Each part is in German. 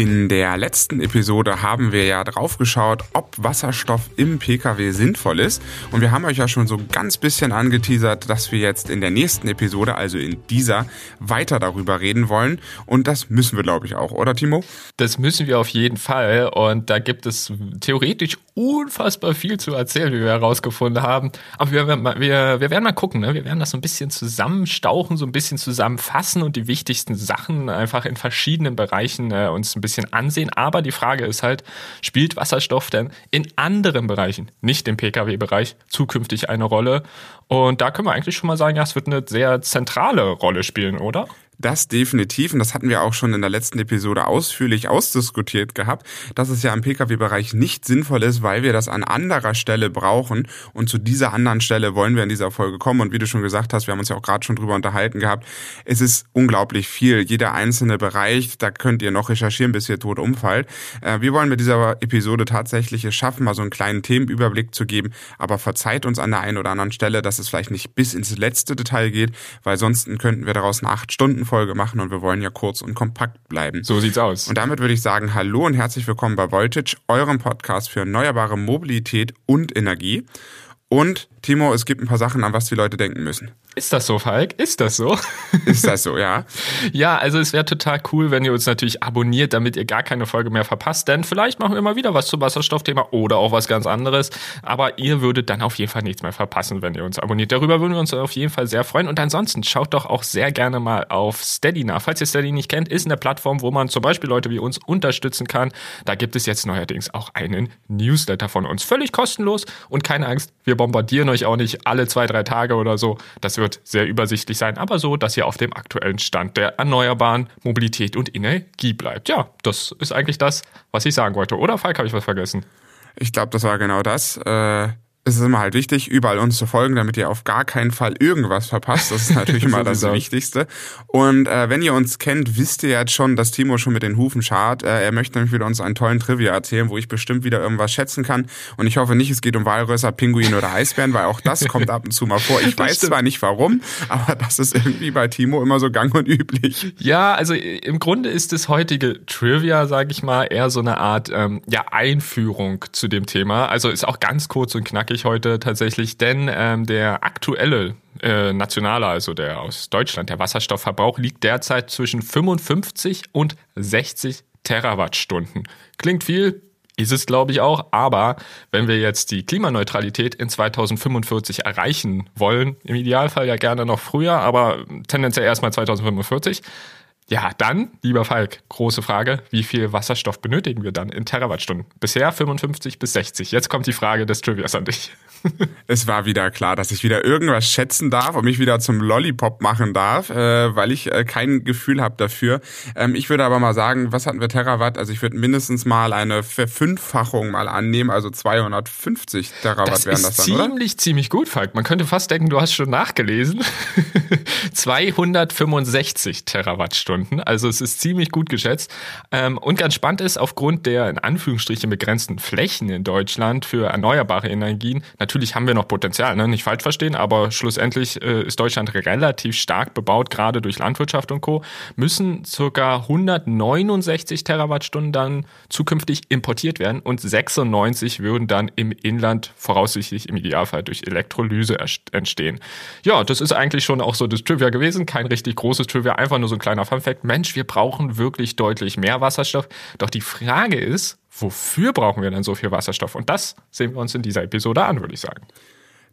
In der letzten Episode haben wir ja drauf geschaut, ob Wasserstoff im Pkw sinnvoll ist. Und wir haben euch ja schon so ganz bisschen angeteasert, dass wir jetzt in der nächsten Episode, also in dieser, weiter darüber reden wollen. Und das müssen wir, glaube ich, auch, oder Timo? Das müssen wir auf jeden Fall. Und da gibt es theoretisch unfassbar viel zu erzählen, wie wir herausgefunden haben. Aber wir, wir, wir werden mal gucken, ne? wir werden das so ein bisschen zusammenstauchen, so ein bisschen zusammenfassen und die wichtigsten Sachen einfach in verschiedenen Bereichen äh, uns ein bisschen ansehen. Aber die Frage ist halt, spielt Wasserstoff denn in anderen Bereichen, nicht im Pkw-Bereich, zukünftig eine Rolle? Und da können wir eigentlich schon mal sagen, ja, es wird eine sehr zentrale Rolle spielen, oder? Das definitiv, und das hatten wir auch schon in der letzten Episode ausführlich ausdiskutiert gehabt, dass es ja im Pkw-Bereich nicht sinnvoll ist, weil wir das an anderer Stelle brauchen. Und zu dieser anderen Stelle wollen wir in dieser Folge kommen. Und wie du schon gesagt hast, wir haben uns ja auch gerade schon drüber unterhalten gehabt, es ist unglaublich viel. Jeder einzelne Bereich, da könnt ihr noch recherchieren, bis ihr tot umfallt. Äh, wir wollen mit dieser Episode tatsächlich es schaffen, mal so einen kleinen Themenüberblick zu geben. Aber verzeiht uns an der einen oder anderen Stelle, dass es vielleicht nicht bis ins letzte Detail geht, weil sonst könnten wir daraus eine acht Stunden Folge machen und wir wollen ja kurz und kompakt bleiben. So sieht's aus. Und damit würde ich sagen, hallo und herzlich willkommen bei Voltage, eurem Podcast für erneuerbare Mobilität und Energie. Und Timo, es gibt ein paar Sachen, an was die Leute denken müssen. Ist das so, Falk? Ist das so? Ist das so, ja. ja, also es wäre total cool, wenn ihr uns natürlich abonniert, damit ihr gar keine Folge mehr verpasst. Denn vielleicht machen wir mal wieder was zum Wasserstoffthema oder auch was ganz anderes. Aber ihr würdet dann auf jeden Fall nichts mehr verpassen, wenn ihr uns abonniert. Darüber würden wir uns auf jeden Fall sehr freuen. Und ansonsten schaut doch auch sehr gerne mal auf Steady nach. Falls ihr Steady nicht kennt, ist eine Plattform, wo man zum Beispiel Leute wie uns unterstützen kann. Da gibt es jetzt neuerdings auch einen Newsletter von uns. Völlig kostenlos und keine Angst, wir bombardieren euch auch nicht alle zwei, drei Tage oder so. Das wird sehr übersichtlich sein, aber so, dass ihr auf dem aktuellen Stand der erneuerbaren Mobilität und Energie bleibt. Ja, das ist eigentlich das, was ich sagen wollte. Oder Falk, habe ich was vergessen? Ich glaube, das war genau das. Äh es ist immer halt wichtig, überall uns zu folgen, damit ihr auf gar keinen Fall irgendwas verpasst. Das ist natürlich immer das Wichtigste. Und äh, wenn ihr uns kennt, wisst ihr jetzt schon, dass Timo schon mit den Hufen schart. Äh, er möchte nämlich wieder uns einen tollen Trivia erzählen, wo ich bestimmt wieder irgendwas schätzen kann. Und ich hoffe nicht, es geht um Walrösser, Pinguin oder Eisbären, weil auch das kommt ab und zu mal vor. Ich weiß zwar nicht warum, aber das ist irgendwie bei Timo immer so gang und üblich. Ja, also im Grunde ist das heutige Trivia, sage ich mal, eher so eine Art ähm, ja, Einführung zu dem Thema. Also ist auch ganz kurz und knackig ich heute tatsächlich, denn ähm, der aktuelle äh, nationale, also der aus Deutschland, der Wasserstoffverbrauch liegt derzeit zwischen 55 und 60 Terawattstunden. Klingt viel, ist es, glaube ich, auch. Aber wenn wir jetzt die Klimaneutralität in 2045 erreichen wollen, im Idealfall ja gerne noch früher, aber tendenziell erstmal 2045, ja, dann, lieber Falk, große Frage, wie viel Wasserstoff benötigen wir dann in Terawattstunden? Bisher 55 bis 60. Jetzt kommt die Frage des Trivias an dich. es war wieder klar, dass ich wieder irgendwas schätzen darf und mich wieder zum Lollipop machen darf, äh, weil ich äh, kein Gefühl habe dafür. Ähm, ich würde aber mal sagen, was hatten wir Terawatt? Also ich würde mindestens mal eine Verfünffachung mal annehmen, also 250 Terawatt das wären das dann, ziemlich, oder? Ziemlich, ziemlich gut, Falk. Man könnte fast denken, du hast schon nachgelesen. 265 Terawattstunden, also es ist ziemlich gut geschätzt. Ähm, und ganz spannend ist, aufgrund der in Anführungsstrichen begrenzten Flächen in Deutschland für erneuerbare Energien, natürlich haben wir noch Potenzial, ne? nicht falsch verstehen, aber schlussendlich äh, ist Deutschland relativ stark bebaut, gerade durch Landwirtschaft und Co., müssen circa 169 Terawattstunden dann zukünftig importiert werden und 96 würden dann im Inland voraussichtlich im Idealfall durch Elektrolyse entstehen. Ja, das ist eigentlich schon auch so das Trivia gewesen, kein richtig großes Trivia, einfach nur so ein kleiner Funfact. Mensch, wir brauchen wirklich deutlich mehr Wasserstoff. Doch die Frage ist, wofür brauchen wir denn so viel Wasserstoff? Und das sehen wir uns in dieser Episode an, würde ich sagen.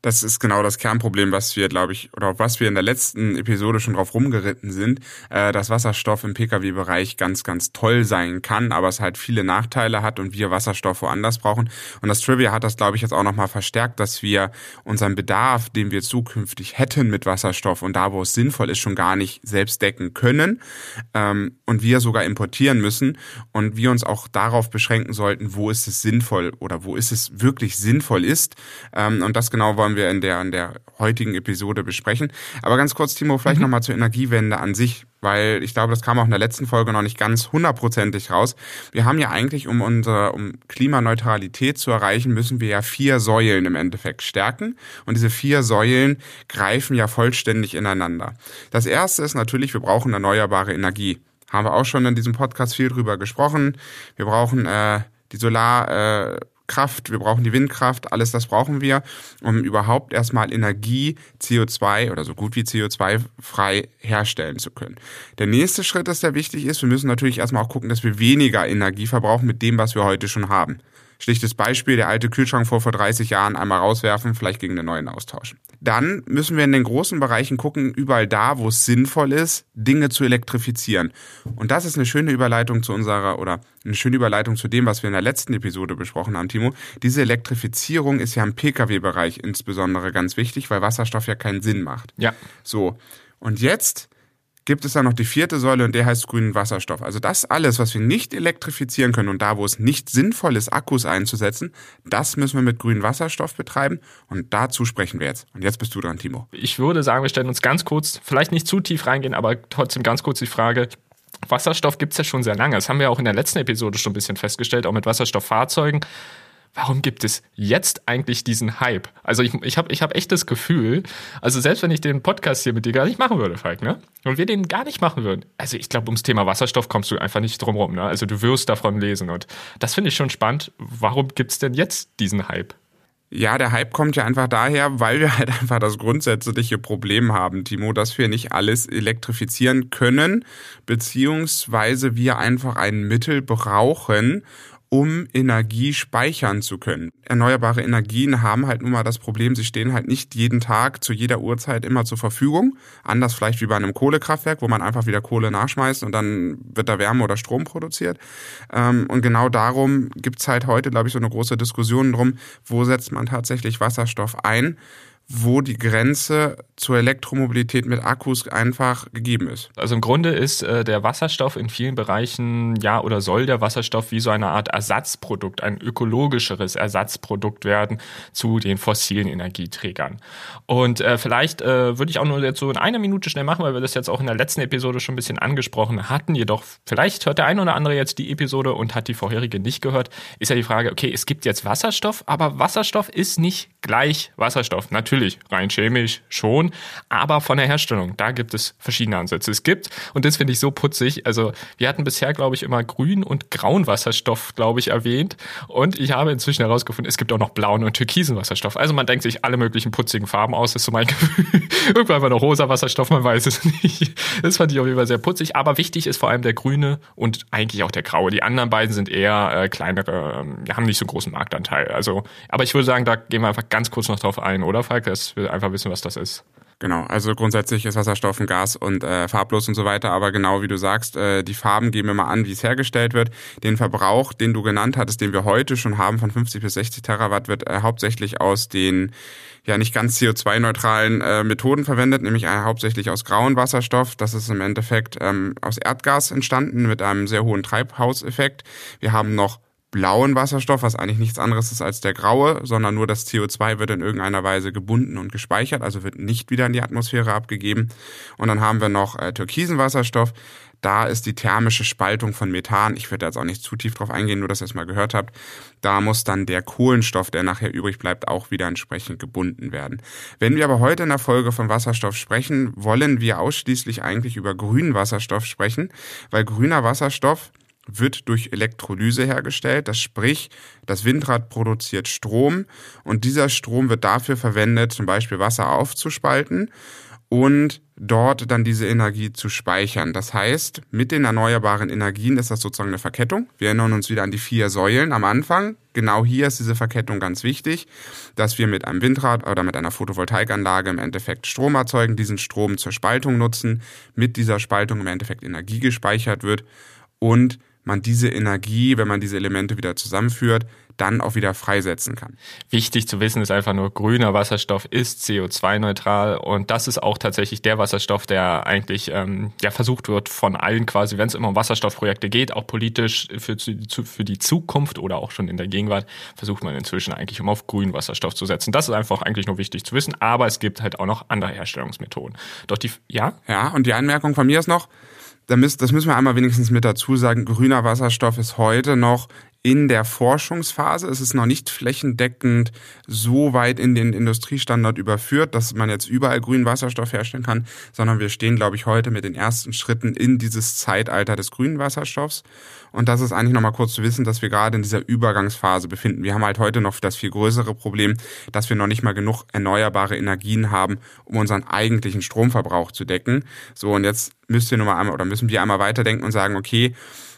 Das ist genau das Kernproblem, was wir, glaube ich, oder auf was wir in der letzten Episode schon drauf rumgeritten sind, äh, dass Wasserstoff im Pkw-Bereich ganz, ganz toll sein kann, aber es halt viele Nachteile hat und wir Wasserstoff woanders brauchen. Und das Trivia hat das, glaube ich, jetzt auch nochmal verstärkt, dass wir unseren Bedarf, den wir zukünftig hätten mit Wasserstoff und da, wo es sinnvoll ist, schon gar nicht selbst decken können ähm, und wir sogar importieren müssen und wir uns auch darauf beschränken sollten, wo ist es sinnvoll oder wo ist es wirklich sinnvoll ist. Ähm, und das genau wollen wollen wir in der, in der heutigen Episode besprechen. Aber ganz kurz, Timo, vielleicht mhm. nochmal zur Energiewende an sich, weil ich glaube, das kam auch in der letzten Folge noch nicht ganz hundertprozentig raus. Wir haben ja eigentlich, um unsere, um Klimaneutralität zu erreichen, müssen wir ja vier Säulen im Endeffekt stärken. Und diese vier Säulen greifen ja vollständig ineinander. Das erste ist natürlich, wir brauchen erneuerbare Energie. Haben wir auch schon in diesem Podcast viel drüber gesprochen. Wir brauchen äh, die Solar. Äh, Kraft, wir brauchen die Windkraft, alles das brauchen wir, um überhaupt erstmal Energie CO2 oder so gut wie CO2 frei herstellen zu können. Der nächste Schritt, ist, der wichtig ist, wir müssen natürlich erstmal auch gucken, dass wir weniger Energie verbrauchen mit dem, was wir heute schon haben. Schlichtes Beispiel, der alte Kühlschrank vor vor 30 Jahren einmal rauswerfen, vielleicht gegen einen neuen austauschen. Dann müssen wir in den großen Bereichen gucken, überall da, wo es sinnvoll ist, Dinge zu elektrifizieren. Und das ist eine schöne Überleitung zu unserer oder eine schöne Überleitung zu dem, was wir in der letzten Episode besprochen haben, Timo. Diese Elektrifizierung ist ja im Pkw-Bereich insbesondere ganz wichtig, weil Wasserstoff ja keinen Sinn macht. Ja. So. Und jetzt gibt es dann noch die vierte Säule und der heißt grünen Wasserstoff. Also das alles, was wir nicht elektrifizieren können und da, wo es nicht sinnvoll ist, Akkus einzusetzen, das müssen wir mit grünem Wasserstoff betreiben und dazu sprechen wir jetzt. Und jetzt bist du dran, Timo. Ich würde sagen, wir stellen uns ganz kurz, vielleicht nicht zu tief reingehen, aber trotzdem ganz kurz die Frage, Wasserstoff gibt es ja schon sehr lange. Das haben wir auch in der letzten Episode schon ein bisschen festgestellt, auch mit Wasserstofffahrzeugen warum gibt es jetzt eigentlich diesen Hype? Also ich, ich habe ich hab echt das Gefühl, also selbst wenn ich den Podcast hier mit dir gar nicht machen würde, Falk, ne? Und wir den gar nicht machen würden. Also ich glaube, ums Thema Wasserstoff kommst du einfach nicht drum rum, ne? Also du wirst davon lesen und das finde ich schon spannend. Warum gibt es denn jetzt diesen Hype? Ja, der Hype kommt ja einfach daher, weil wir halt einfach das grundsätzliche Problem haben, Timo, dass wir nicht alles elektrifizieren können, beziehungsweise wir einfach ein Mittel brauchen, um Energie speichern zu können. Erneuerbare Energien haben halt nun mal das Problem, sie stehen halt nicht jeden Tag zu jeder Uhrzeit immer zur Verfügung. Anders vielleicht wie bei einem Kohlekraftwerk, wo man einfach wieder Kohle nachschmeißt und dann wird da Wärme oder Strom produziert. Ähm, und genau darum gibt's halt heute, glaube ich, so eine große Diskussion drum, wo setzt man tatsächlich Wasserstoff ein wo die Grenze zur Elektromobilität mit Akkus einfach gegeben ist. Also im Grunde ist äh, der Wasserstoff in vielen Bereichen, ja, oder soll der Wasserstoff wie so eine Art Ersatzprodukt, ein ökologischeres Ersatzprodukt werden zu den fossilen Energieträgern. Und äh, vielleicht äh, würde ich auch nur jetzt so in einer Minute schnell machen, weil wir das jetzt auch in der letzten Episode schon ein bisschen angesprochen hatten. Jedoch, vielleicht hört der eine oder andere jetzt die Episode und hat die vorherige nicht gehört, ist ja die Frage, okay, es gibt jetzt Wasserstoff, aber Wasserstoff ist nicht gleich Wasserstoff. Natürlich Natürlich, rein chemisch schon, aber von der Herstellung, da gibt es verschiedene Ansätze. Es gibt, und das finde ich so putzig, also wir hatten bisher, glaube ich, immer grün und grauen Wasserstoff, glaube ich, erwähnt. Und ich habe inzwischen herausgefunden, es gibt auch noch blauen und türkisen Wasserstoff. Also man denkt sich alle möglichen putzigen Farben aus, das ist so mein Gefühl. Irgendwann war noch rosa Wasserstoff, man weiß es nicht. Das fand ich auf jeden Fall sehr putzig. Aber wichtig ist vor allem der grüne und eigentlich auch der graue. Die anderen beiden sind eher äh, kleinere, äh, haben nicht so großen Marktanteil. Also, aber ich würde sagen, da gehen wir einfach ganz kurz noch drauf ein, oder Falk? Dass wir einfach wissen, was das ist. Genau, also grundsätzlich ist Wasserstoff ein Gas und äh, farblos und so weiter, aber genau wie du sagst, äh, die Farben geben immer an, wie es hergestellt wird. Den Verbrauch, den du genannt hattest, den wir heute schon haben, von 50 bis 60 Terawatt, wird äh, hauptsächlich aus den ja nicht ganz CO2-neutralen äh, Methoden verwendet, nämlich äh, hauptsächlich aus grauen Wasserstoff. Das ist im Endeffekt ähm, aus Erdgas entstanden mit einem sehr hohen Treibhauseffekt. Wir haben noch blauen Wasserstoff, was eigentlich nichts anderes ist als der graue, sondern nur das CO2 wird in irgendeiner Weise gebunden und gespeichert, also wird nicht wieder in die Atmosphäre abgegeben. Und dann haben wir noch äh, türkisen Wasserstoff. Da ist die thermische Spaltung von Methan, ich werde jetzt auch nicht zu tief drauf eingehen, nur dass ihr es mal gehört habt, da muss dann der Kohlenstoff, der nachher übrig bleibt, auch wieder entsprechend gebunden werden. Wenn wir aber heute in der Folge von Wasserstoff sprechen, wollen wir ausschließlich eigentlich über grünen Wasserstoff sprechen, weil grüner Wasserstoff wird durch Elektrolyse hergestellt. Das sprich, das Windrad produziert Strom und dieser Strom wird dafür verwendet, zum Beispiel Wasser aufzuspalten und dort dann diese Energie zu speichern. Das heißt, mit den erneuerbaren Energien ist das sozusagen eine Verkettung. Wir erinnern uns wieder an die vier Säulen am Anfang. Genau hier ist diese Verkettung ganz wichtig, dass wir mit einem Windrad oder mit einer Photovoltaikanlage im Endeffekt Strom erzeugen, diesen Strom zur Spaltung nutzen, mit dieser Spaltung im Endeffekt Energie gespeichert wird und man diese Energie, wenn man diese Elemente wieder zusammenführt, dann auch wieder freisetzen kann. Wichtig zu wissen ist einfach nur, grüner Wasserstoff ist CO2-neutral und das ist auch tatsächlich der Wasserstoff, der eigentlich ähm, ja, versucht wird von allen quasi, wenn es immer um Wasserstoffprojekte geht, auch politisch für, für die Zukunft oder auch schon in der Gegenwart, versucht man inzwischen eigentlich um auf grünen Wasserstoff zu setzen. Das ist einfach eigentlich nur wichtig zu wissen, aber es gibt halt auch noch andere Herstellungsmethoden. Doch die, ja? Ja, und die Anmerkung von mir ist noch, das müssen wir einmal wenigstens mit dazu sagen, grüner Wasserstoff ist heute noch in der Forschungsphase. Es ist noch nicht flächendeckend so weit in den Industriestandard überführt, dass man jetzt überall grünen Wasserstoff herstellen kann, sondern wir stehen, glaube ich, heute mit den ersten Schritten in dieses Zeitalter des grünen Wasserstoffs. Und das ist eigentlich nochmal kurz zu wissen, dass wir gerade in dieser Übergangsphase befinden. Wir haben halt heute noch das viel größere Problem, dass wir noch nicht mal genug erneuerbare Energien haben, um unseren eigentlichen Stromverbrauch zu decken. So, und jetzt müsst ihr nur mal einmal oder müssen wir einmal weiterdenken und sagen, okay,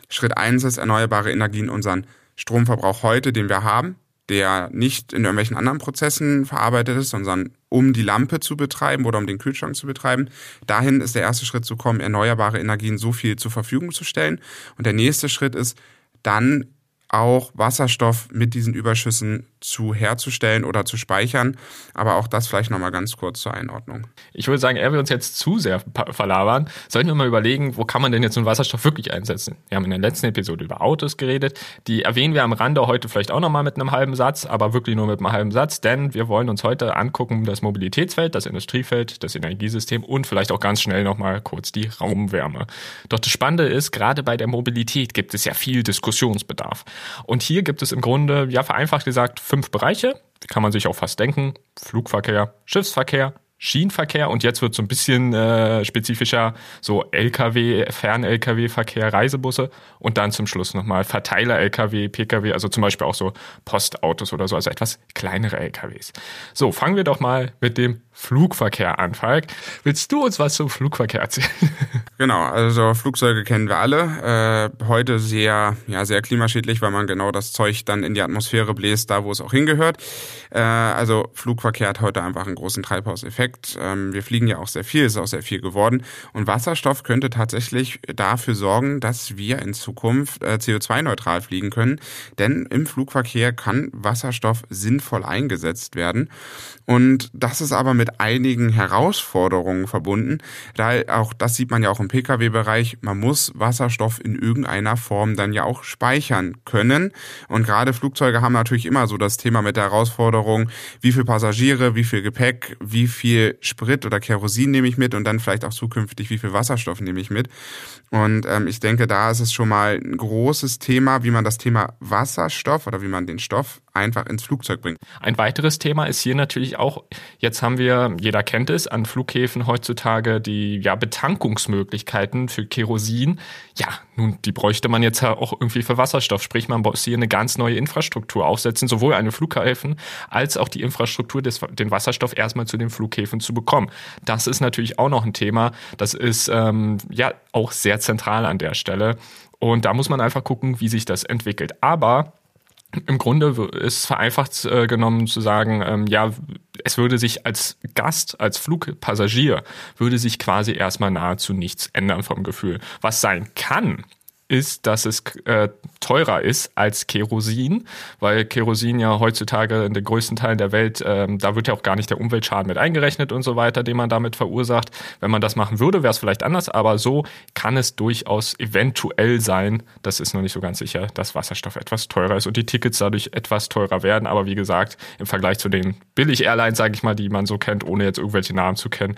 Schritt eins ist erneuerbare Energien unseren Stromverbrauch heute, den wir haben, der nicht in irgendwelchen anderen Prozessen verarbeitet ist, sondern um die Lampe zu betreiben oder um den Kühlschrank zu betreiben. Dahin ist der erste Schritt zu kommen, erneuerbare Energien so viel zur Verfügung zu stellen. Und der nächste Schritt ist dann auch Wasserstoff mit diesen Überschüssen zu herzustellen oder zu speichern. Aber auch das vielleicht nochmal ganz kurz zur Einordnung. Ich würde sagen, ehe wir uns jetzt zu sehr verlabern, sollten wir mal überlegen, wo kann man denn jetzt einen Wasserstoff wirklich einsetzen? Wir haben in der letzten Episode über Autos geredet. Die erwähnen wir am Rande heute vielleicht auch nochmal mit einem halben Satz, aber wirklich nur mit einem halben Satz, denn wir wollen uns heute angucken, das Mobilitätsfeld, das Industriefeld, das Energiesystem und vielleicht auch ganz schnell nochmal kurz die Raumwärme. Doch das Spannende ist, gerade bei der Mobilität gibt es ja viel Diskussionsbedarf. Und hier gibt es im Grunde, ja vereinfacht gesagt, fünf Bereiche. Wie kann man sich auch fast denken. Flugverkehr, Schiffsverkehr, Schienenverkehr und jetzt wird so ein bisschen äh, spezifischer so LKW, Fern-LKW-Verkehr, Reisebusse und dann zum Schluss nochmal Verteiler-LKW, PKW, also zum Beispiel auch so Postautos oder so, also etwas kleinere LKWs. So, fangen wir doch mal mit dem Flugverkehr an, Falk. Willst du uns was zum Flugverkehr erzählen? Genau, also Flugzeuge kennen wir alle. Äh, heute sehr, ja, sehr klimaschädlich, weil man genau das Zeug dann in die Atmosphäre bläst, da wo es auch hingehört. Äh, also Flugverkehr hat heute einfach einen großen Treibhauseffekt. Ähm, wir fliegen ja auch sehr viel, ist auch sehr viel geworden. Und Wasserstoff könnte tatsächlich dafür sorgen, dass wir in Zukunft äh, CO2-neutral fliegen können. Denn im Flugverkehr kann Wasserstoff sinnvoll eingesetzt werden. Und das ist aber mit einigen Herausforderungen verbunden. Da auch das sieht man ja auch im Pkw-Bereich. Man muss Wasserstoff in irgendeiner Form dann ja auch speichern können. Und gerade Flugzeuge haben natürlich immer so das Thema mit der Herausforderung, wie viel Passagiere, wie viel Gepäck, wie viel Sprit oder Kerosin nehme ich mit und dann vielleicht auch zukünftig, wie viel Wasserstoff nehme ich mit. Und ähm, ich denke, da ist es schon mal ein großes Thema, wie man das Thema Wasserstoff oder wie man den Stoff einfach ins Flugzeug bringt. Ein weiteres Thema ist hier natürlich auch, jetzt haben wir, jeder kennt es, an Flughäfen heutzutage die ja, Betankungsmöglichkeiten für Kerosin. Ja, nun, die bräuchte man jetzt auch irgendwie für Wasserstoff. Sprich, man muss hier eine ganz neue Infrastruktur aufsetzen, sowohl eine Flughäfen als auch die Infrastruktur, des, den Wasserstoff erstmal zu den Flughäfen zu bekommen. Das ist natürlich auch noch ein Thema. Das ist ähm, ja auch sehr zentral an der Stelle. Und da muss man einfach gucken, wie sich das entwickelt. Aber im Grunde ist vereinfacht äh, genommen zu sagen, ähm, ja, es würde sich als Gast, als Flugpassagier, würde sich quasi erstmal nahezu nichts ändern vom Gefühl. Was sein kann, ist, dass es äh, teurer ist als Kerosin, weil Kerosin ja heutzutage in den größten Teilen der Welt, ähm, da wird ja auch gar nicht der Umweltschaden mit eingerechnet und so weiter, den man damit verursacht. Wenn man das machen würde, wäre es vielleicht anders, aber so kann es durchaus eventuell sein, das ist noch nicht so ganz sicher, dass Wasserstoff etwas teurer ist und die Tickets dadurch etwas teurer werden. Aber wie gesagt, im Vergleich zu den Billig-Airlines, sage ich mal, die man so kennt, ohne jetzt irgendwelche Namen zu kennen,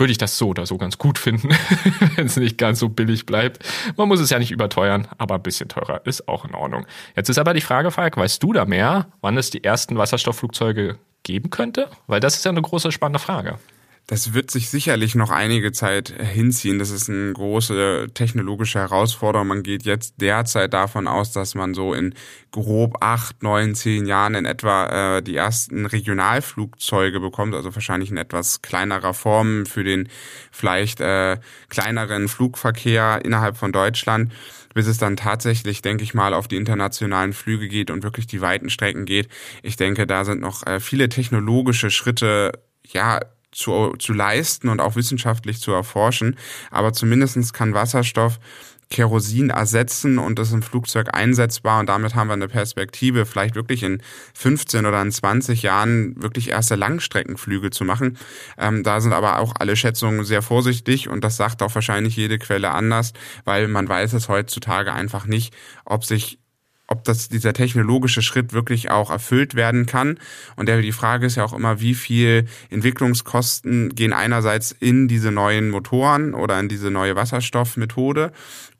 würde ich das so oder so ganz gut finden, wenn es nicht ganz so billig bleibt. Man muss es ja nicht überteuern, aber ein bisschen teurer ist auch in Ordnung. Jetzt ist aber die Frage, Falk, weißt du da mehr, wann es die ersten Wasserstoffflugzeuge geben könnte? Weil das ist ja eine große spannende Frage. Das wird sich sicherlich noch einige Zeit hinziehen. Das ist eine große technologische Herausforderung. Man geht jetzt derzeit davon aus, dass man so in grob acht, neun, zehn Jahren in etwa äh, die ersten Regionalflugzeuge bekommt, also wahrscheinlich in etwas kleinerer Form für den vielleicht äh, kleineren Flugverkehr innerhalb von Deutschland bis es dann tatsächlich, denke ich mal, auf die internationalen Flüge geht und wirklich die weiten Strecken geht. Ich denke, da sind noch äh, viele technologische Schritte ja zu, zu leisten und auch wissenschaftlich zu erforschen. Aber zumindestens kann Wasserstoff Kerosin ersetzen und ist im Flugzeug einsetzbar und damit haben wir eine Perspektive, vielleicht wirklich in 15 oder in 20 Jahren wirklich erste Langstreckenflüge zu machen. Ähm, da sind aber auch alle Schätzungen sehr vorsichtig und das sagt auch wahrscheinlich jede Quelle anders, weil man weiß es heutzutage einfach nicht, ob sich ob das, dieser technologische Schritt wirklich auch erfüllt werden kann. Und die Frage ist ja auch immer, wie viel Entwicklungskosten gehen einerseits in diese neuen Motoren oder in diese neue Wasserstoffmethode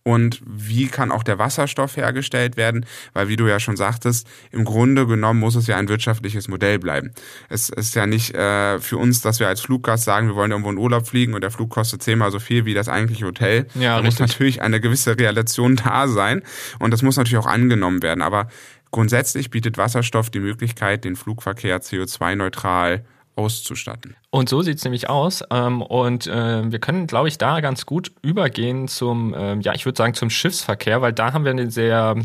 und wie kann auch der Wasserstoff hergestellt werden, weil wie du ja schon sagtest, im Grunde genommen muss es ja ein wirtschaftliches Modell bleiben. Es ist ja nicht äh, für uns, dass wir als Fluggast sagen, wir wollen irgendwo in Urlaub fliegen und der Flug kostet zehnmal so viel wie das eigentliche Hotel. Ja, da muss natürlich eine gewisse Relation da sein und das muss natürlich auch angenommen werden, aber grundsätzlich bietet Wasserstoff die Möglichkeit, den Flugverkehr CO2-neutral auszustatten. Und so sieht es nämlich aus. Ähm, und äh, wir können, glaube ich, da ganz gut übergehen zum, ähm, ja, ich würde sagen, zum Schiffsverkehr, weil da haben wir eine sehr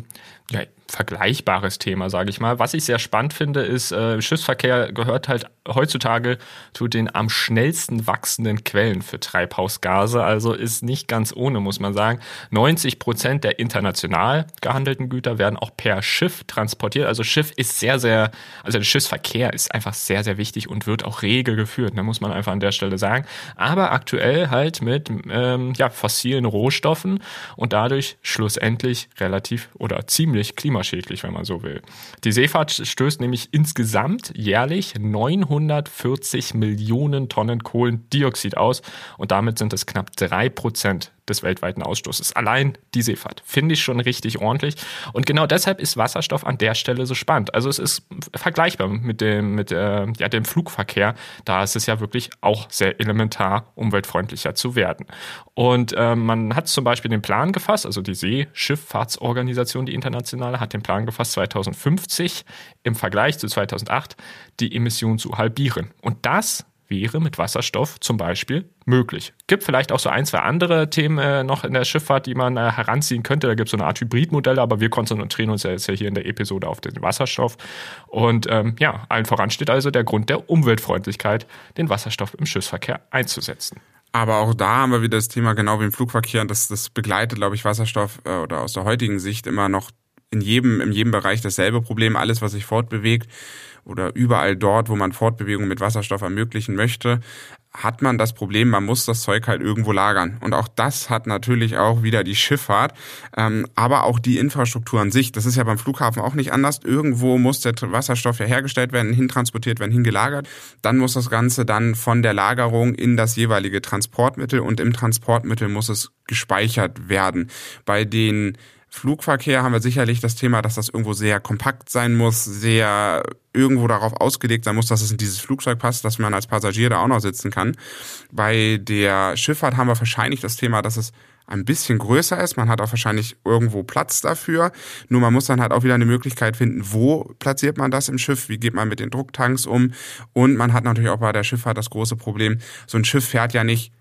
ja, vergleichbares Thema, sage ich mal. Was ich sehr spannend finde, ist, äh, Schiffsverkehr gehört halt heutzutage zu den am schnellsten wachsenden Quellen für Treibhausgase. Also ist nicht ganz ohne, muss man sagen. 90 Prozent der international gehandelten Güter werden auch per Schiff transportiert. Also Schiff ist sehr, sehr, also der Schiffsverkehr ist einfach sehr, sehr wichtig und wird auch rege geführt. Da muss man einfach an der Stelle sagen. Aber aktuell halt mit ähm, ja, fossilen Rohstoffen und dadurch schlussendlich relativ oder ziemlich klimaschädlich, wenn man so will. Die Seefahrt stößt nämlich insgesamt jährlich 940 Millionen Tonnen Kohlendioxid aus und damit sind es knapp drei Prozent des weltweiten Ausstoßes. Allein die Seefahrt finde ich schon richtig ordentlich. Und genau deshalb ist Wasserstoff an der Stelle so spannend. Also es ist vergleichbar mit dem, mit, äh, ja, dem Flugverkehr. Da ist es ja wirklich auch sehr elementar, umweltfreundlicher zu werden. Und äh, man hat zum Beispiel den Plan gefasst, also die Seeschifffahrtsorganisation, die internationale, hat den Plan gefasst, 2050 im Vergleich zu 2008 die Emissionen zu halbieren. Und das wäre mit Wasserstoff zum Beispiel möglich. Gibt vielleicht auch so ein, zwei andere Themen äh, noch in der Schifffahrt, die man äh, heranziehen könnte. Da gibt es so eine Art Hybridmodelle, aber wir konzentrieren uns ja jetzt hier in der Episode auf den Wasserstoff. Und ähm, ja, allen voran steht also der Grund der Umweltfreundlichkeit, den Wasserstoff im Schiffsverkehr einzusetzen. Aber auch da haben wir wieder das Thema, genau wie im Flugverkehr, und das, das begleitet, glaube ich, Wasserstoff äh, oder aus der heutigen Sicht immer noch in jedem, in jedem Bereich dasselbe Problem. Alles, was sich fortbewegt, oder überall dort, wo man Fortbewegung mit Wasserstoff ermöglichen möchte, hat man das Problem, man muss das Zeug halt irgendwo lagern. Und auch das hat natürlich auch wieder die Schifffahrt, ähm, aber auch die Infrastruktur an sich. Das ist ja beim Flughafen auch nicht anders. Irgendwo muss der Wasserstoff ja hergestellt werden, hintransportiert werden, hingelagert. Dann muss das Ganze dann von der Lagerung in das jeweilige Transportmittel und im Transportmittel muss es gespeichert werden. Bei den Flugverkehr haben wir sicherlich das Thema, dass das irgendwo sehr kompakt sein muss, sehr irgendwo darauf ausgelegt sein muss, dass es in dieses Flugzeug passt, dass man als Passagier da auch noch sitzen kann. Bei der Schifffahrt haben wir wahrscheinlich das Thema, dass es ein bisschen größer ist. Man hat auch wahrscheinlich irgendwo Platz dafür. Nur man muss dann halt auch wieder eine Möglichkeit finden, wo platziert man das im Schiff, wie geht man mit den Drucktanks um. Und man hat natürlich auch bei der Schifffahrt das große Problem, so ein Schiff fährt ja nicht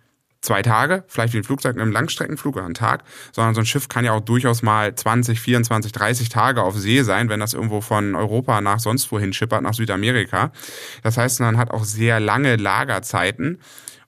zwei Tage, vielleicht wie ein Flugzeug in einem Langstreckenflug oder einen Tag, sondern so ein Schiff kann ja auch durchaus mal 20, 24, 30 Tage auf See sein, wenn das irgendwo von Europa nach sonst wohin schippert, nach Südamerika. Das heißt, man hat auch sehr lange Lagerzeiten.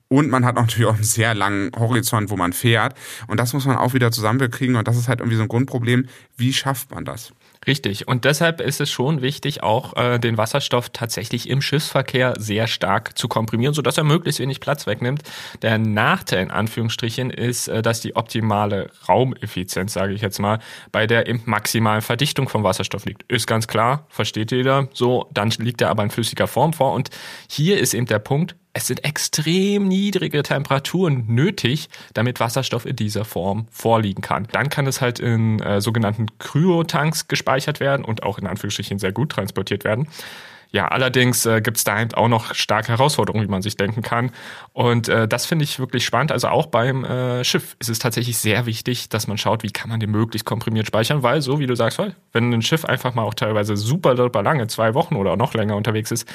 Und man hat natürlich auch einen sehr langen Horizont, wo man fährt. Und das muss man auch wieder zusammenkriegen. Und das ist halt irgendwie so ein Grundproblem. Wie schafft man das? Richtig. Und deshalb ist es schon wichtig, auch äh, den Wasserstoff tatsächlich im Schiffsverkehr sehr stark zu komprimieren, sodass er möglichst wenig Platz wegnimmt. Der Nachteil in Anführungsstrichen ist, äh, dass die optimale Raumeffizienz, sage ich jetzt mal, bei der maximalen Verdichtung von Wasserstoff liegt. Ist ganz klar, versteht jeder. So, dann liegt er aber in flüssiger Form vor. Und hier ist eben der Punkt, es sind extrem niedrige Temperaturen nötig, damit Wasserstoff in dieser Form vorliegen kann. Dann kann es halt in äh, sogenannten Kryotanks gespeichert werden und auch in Anführungsstrichen sehr gut transportiert werden. Ja, allerdings äh, gibt es da eben auch noch starke Herausforderungen, wie man sich denken kann. Und äh, das finde ich wirklich spannend. Also auch beim äh, Schiff ist es tatsächlich sehr wichtig, dass man schaut, wie kann man den möglichst komprimiert speichern, weil so wie du sagst, wenn ein Schiff einfach mal auch teilweise super, super lange, zwei Wochen oder noch länger unterwegs ist,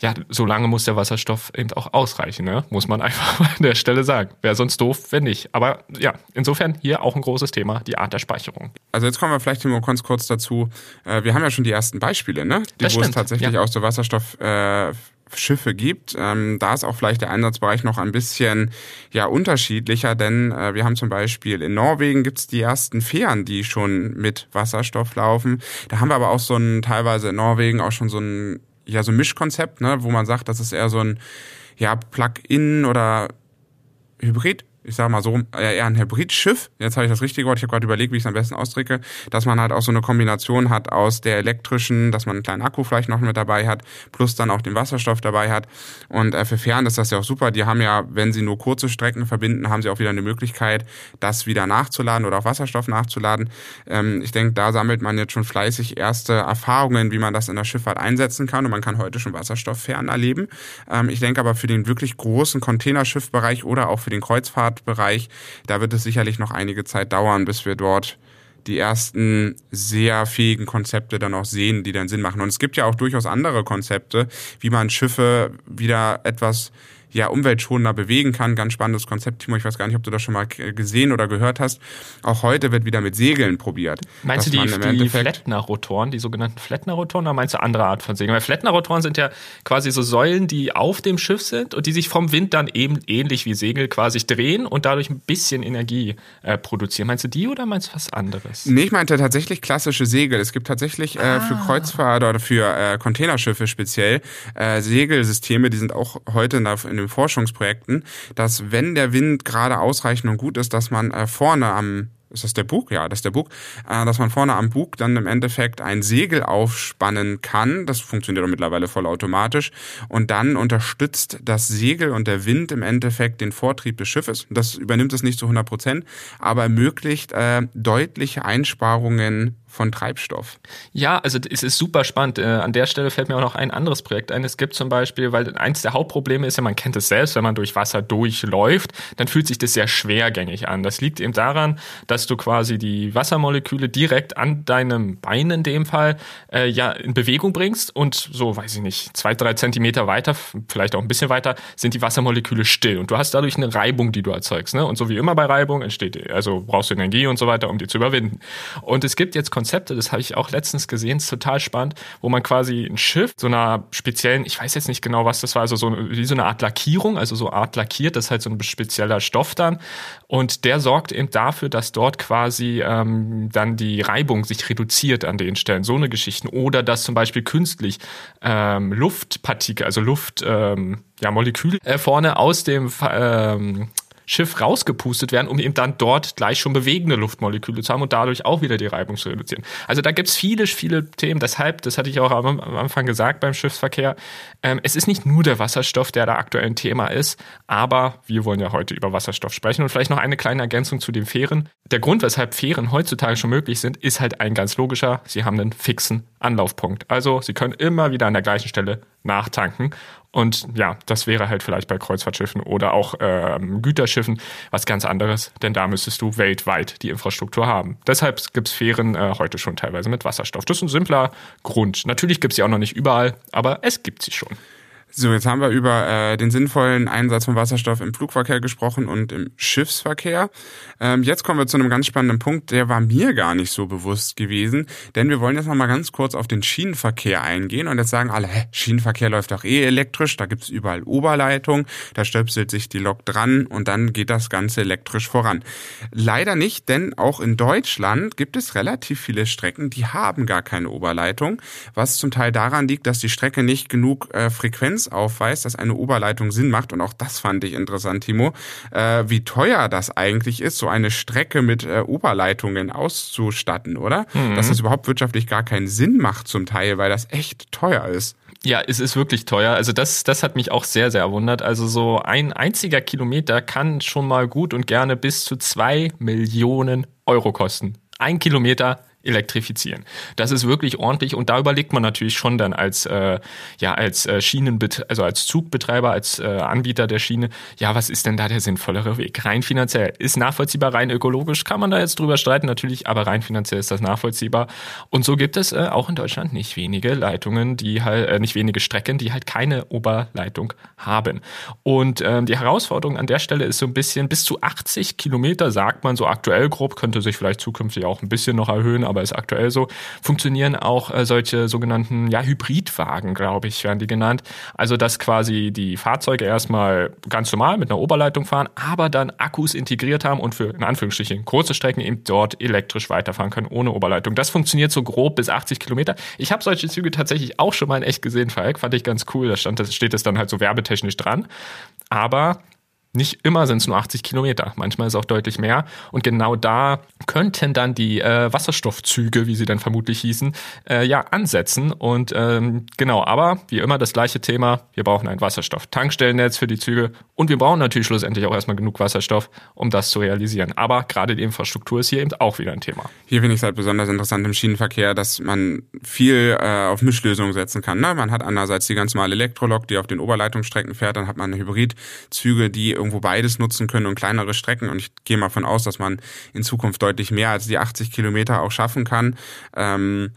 ja, so lange muss der Wasserstoff eben auch ausreichen, ne? muss man einfach an der Stelle sagen. Wäre sonst doof, wenn nicht. Aber ja, insofern hier auch ein großes Thema, die Art der Speicherung. Also jetzt kommen wir vielleicht mal ganz kurz dazu. Äh, wir haben ja schon die ersten Beispiele, ne? Die, wo es tatsächlich ja. aus der Wasserstoff äh, Schiffe gibt. Ähm, da ist auch vielleicht der Einsatzbereich noch ein bisschen ja unterschiedlicher, denn äh, wir haben zum Beispiel in Norwegen gibt's die ersten Fähren, die schon mit Wasserstoff laufen. Da haben wir aber auch so ein teilweise in Norwegen auch schon so ein ja so ein Mischkonzept, ne, wo man sagt, das ist eher so ein ja Plug-in oder Hybrid ich sag mal so, eher ein Hybridschiff. Jetzt habe ich das richtige Wort, ich habe gerade überlegt, wie ich es am besten ausdrücke, dass man halt auch so eine Kombination hat aus der elektrischen, dass man einen kleinen Akku vielleicht noch mit dabei hat, plus dann auch den Wasserstoff dabei hat. Und äh, für Fern ist das ja auch super. Die haben ja, wenn sie nur kurze Strecken verbinden, haben sie auch wieder eine Möglichkeit, das wieder nachzuladen oder auch Wasserstoff nachzuladen. Ähm, ich denke, da sammelt man jetzt schon fleißig erste Erfahrungen, wie man das in der Schifffahrt einsetzen kann. Und man kann heute schon Wasserstoff fern erleben. Ähm, ich denke aber für den wirklich großen Containerschiffbereich oder auch für den Kreuzfahrtbereich, da wird es sicherlich noch einige Zeit dauern, bis wir dort die ersten sehr fähigen Konzepte dann auch sehen, die dann Sinn machen. Und es gibt ja auch durchaus andere Konzepte, wie man Schiffe wieder etwas ja, umweltschonender bewegen kann. Ganz spannendes Konzept, Timo. Ich weiß gar nicht, ob du das schon mal gesehen oder gehört hast. Auch heute wird wieder mit Segeln probiert. Meinst du die, die Flettner-Rotoren, die sogenannten Flettner-Rotoren, oder meinst du andere Art von Segeln? Weil Flettner-Rotoren sind ja quasi so Säulen, die auf dem Schiff sind und die sich vom Wind dann eben ähnlich wie Segel quasi drehen und dadurch ein bisschen Energie äh, produzieren. Meinst du die oder meinst du was anderes? Nee, ich meinte tatsächlich klassische Segel. Es gibt tatsächlich äh, ah. für Kreuzfahrt oder für äh, Containerschiffe speziell äh, Segelsysteme, die sind auch heute in, der, in den Forschungsprojekten, dass wenn der Wind gerade ausreichend und gut ist, dass man äh, vorne am ist das der Bug? Ja, das ist der Bug. Äh, dass man vorne am Bug dann im Endeffekt ein Segel aufspannen kann. Das funktioniert auch mittlerweile vollautomatisch. Und dann unterstützt das Segel und der Wind im Endeffekt den Vortrieb des Schiffes. Das übernimmt es nicht zu 100 Prozent, aber ermöglicht äh, deutliche Einsparungen von Treibstoff. Ja, also es ist super spannend. Äh, an der Stelle fällt mir auch noch ein anderes Projekt ein. Es gibt zum Beispiel, weil eins der Hauptprobleme ist ja, man kennt es selbst, wenn man durch Wasser durchläuft, dann fühlt sich das sehr schwergängig an. Das liegt eben daran, dass du quasi die Wassermoleküle direkt an deinem Bein in dem Fall äh, ja in Bewegung bringst und so, weiß ich nicht, zwei, drei Zentimeter weiter, vielleicht auch ein bisschen weiter, sind die Wassermoleküle still und du hast dadurch eine Reibung, die du erzeugst. Ne? Und so wie immer bei Reibung entsteht, also brauchst du Energie und so weiter, um die zu überwinden. Und es gibt jetzt Konzepte, das habe ich auch letztens gesehen, ist total spannend, wo man quasi ein Schiff so einer speziellen, ich weiß jetzt nicht genau, was das war, also so wie so eine Art Lackierung, also so Art lackiert, das ist halt so ein spezieller Stoff dann und der sorgt eben dafür, dass dort quasi ähm, dann die Reibung sich reduziert an den Stellen, so eine Geschichten. Oder dass zum Beispiel künstlich ähm, Luftpartikel, also Luft ähm, ja, äh, vorne aus dem ähm, Schiff rausgepustet werden, um eben dann dort gleich schon bewegende Luftmoleküle zu haben und dadurch auch wieder die Reibung zu reduzieren. Also da gibt's viele, viele Themen. Deshalb, das hatte ich auch am, Anfang gesagt beim Schiffsverkehr, ähm, es ist nicht nur der Wasserstoff, der da aktuell ein Thema ist, aber wir wollen ja heute über Wasserstoff sprechen und vielleicht noch eine kleine Ergänzung zu den Fähren. Der Grund, weshalb Fähren heutzutage schon möglich sind, ist halt ein ganz logischer. Sie haben einen fixen Anlaufpunkt. Also sie können immer wieder an der gleichen Stelle nachtanken und ja, das wäre halt vielleicht bei Kreuzfahrtschiffen oder auch ähm, Güterschiffen was ganz anderes, denn da müsstest du weltweit die Infrastruktur haben. Deshalb gibt es Fähren äh, heute schon teilweise mit Wasserstoff. Das ist ein simpler Grund. Natürlich gibt es sie auch noch nicht überall, aber es gibt sie schon. So, jetzt haben wir über äh, den sinnvollen Einsatz von Wasserstoff im Flugverkehr gesprochen und im Schiffsverkehr. Ähm, jetzt kommen wir zu einem ganz spannenden Punkt, der war mir gar nicht so bewusst gewesen, denn wir wollen jetzt noch mal ganz kurz auf den Schienenverkehr eingehen und jetzt sagen alle, hä, Schienenverkehr läuft doch eh elektrisch, da gibt's überall Oberleitung, da stöpselt sich die Lok dran und dann geht das Ganze elektrisch voran. Leider nicht, denn auch in Deutschland gibt es relativ viele Strecken, die haben gar keine Oberleitung, was zum Teil daran liegt, dass die Strecke nicht genug äh, Frequenz Evidenz aufweist, dass eine Oberleitung Sinn macht. Und auch das fand ich interessant, Timo, äh, wie teuer das eigentlich ist, so eine Strecke mit äh, Oberleitungen auszustatten, oder? Mhm. Dass das überhaupt wirtschaftlich gar keinen Sinn macht zum Teil, weil das echt teuer ist. Ja, es ist wirklich teuer. Also das, das hat mich auch sehr, sehr erwundert. Also so ein einziger Kilometer kann schon mal gut und gerne bis zu zwei Millionen Euro kosten. Ein Kilometer elektrifizieren. Das ist wirklich ordentlich und da überlegt man natürlich schon dann als äh, ja als äh, Schienenbet also als Zugbetreiber, als äh, Anbieter der Schiene, ja, was ist denn da der sinnvollere Weg? Rein finanziell ist nachvollziehbar, rein ökologisch kann man da jetzt drüber streiten natürlich, aber rein finanziell ist das nachvollziehbar und so gibt es äh, auch in Deutschland nicht wenige Leitungen, die halt äh, nicht wenige Strecken, die halt keine Oberleitung haben. Und ähm, die Herausforderung an der Stelle ist so ein bisschen bis zu 80 Kilometer sagt man so aktuell grob, könnte sich vielleicht zukünftig auch ein bisschen noch erhöhen, aber ist aktuell so, funktionieren auch äh, solche sogenannten ja, Hybridwagen, glaube ich, werden die genannt. Also dass quasi die Fahrzeuge erstmal ganz normal mit einer Oberleitung fahren, aber dann Akkus integriert haben und für in Anführungsstrichen kurze Strecken eben dort elektrisch weiterfahren können ohne Oberleitung. Das funktioniert so grob bis 80 Kilometer. Ich habe solche Züge tatsächlich auch schon mal in echt gesehen, Falk. Fand ich ganz cool. Da stand, da steht es dann halt so werbetechnisch dran. Aber Nicht immer sind es nur 80 Kilometer, manchmal ist es auch deutlich mehr. Und genau da könnten dann die äh, Wasserstoffzüge, wie sie dann vermutlich hießen, äh, ja ansetzen. Und ähm, genau, aber wie immer das gleiche Thema, wir brauchen ein Wasserstoff-Tankstellennetz für die Züge und wir brauchen natürlich schlussendlich auch erstmal genug Wasserstoff, um das zu realisieren. Aber gerade die Infrastruktur ist hier eben auch wieder ein Thema. Hier finde ich es halt besonders interessant im Schienenverkehr, dass man viel äh, auf Mischlösungen setzen kann. Ne? Man hat einerseits die ganz normale Elektrolok, die auf den Oberleitungsstrecken fährt, dann hat man Hybridzüge, die irgendwo beides nutzen können und kleinere Strecken. Und ich gehe mal von aus, dass man in Zukunft deutlich mehr als die 80 Kilometer auch schaffen kann. Ähm,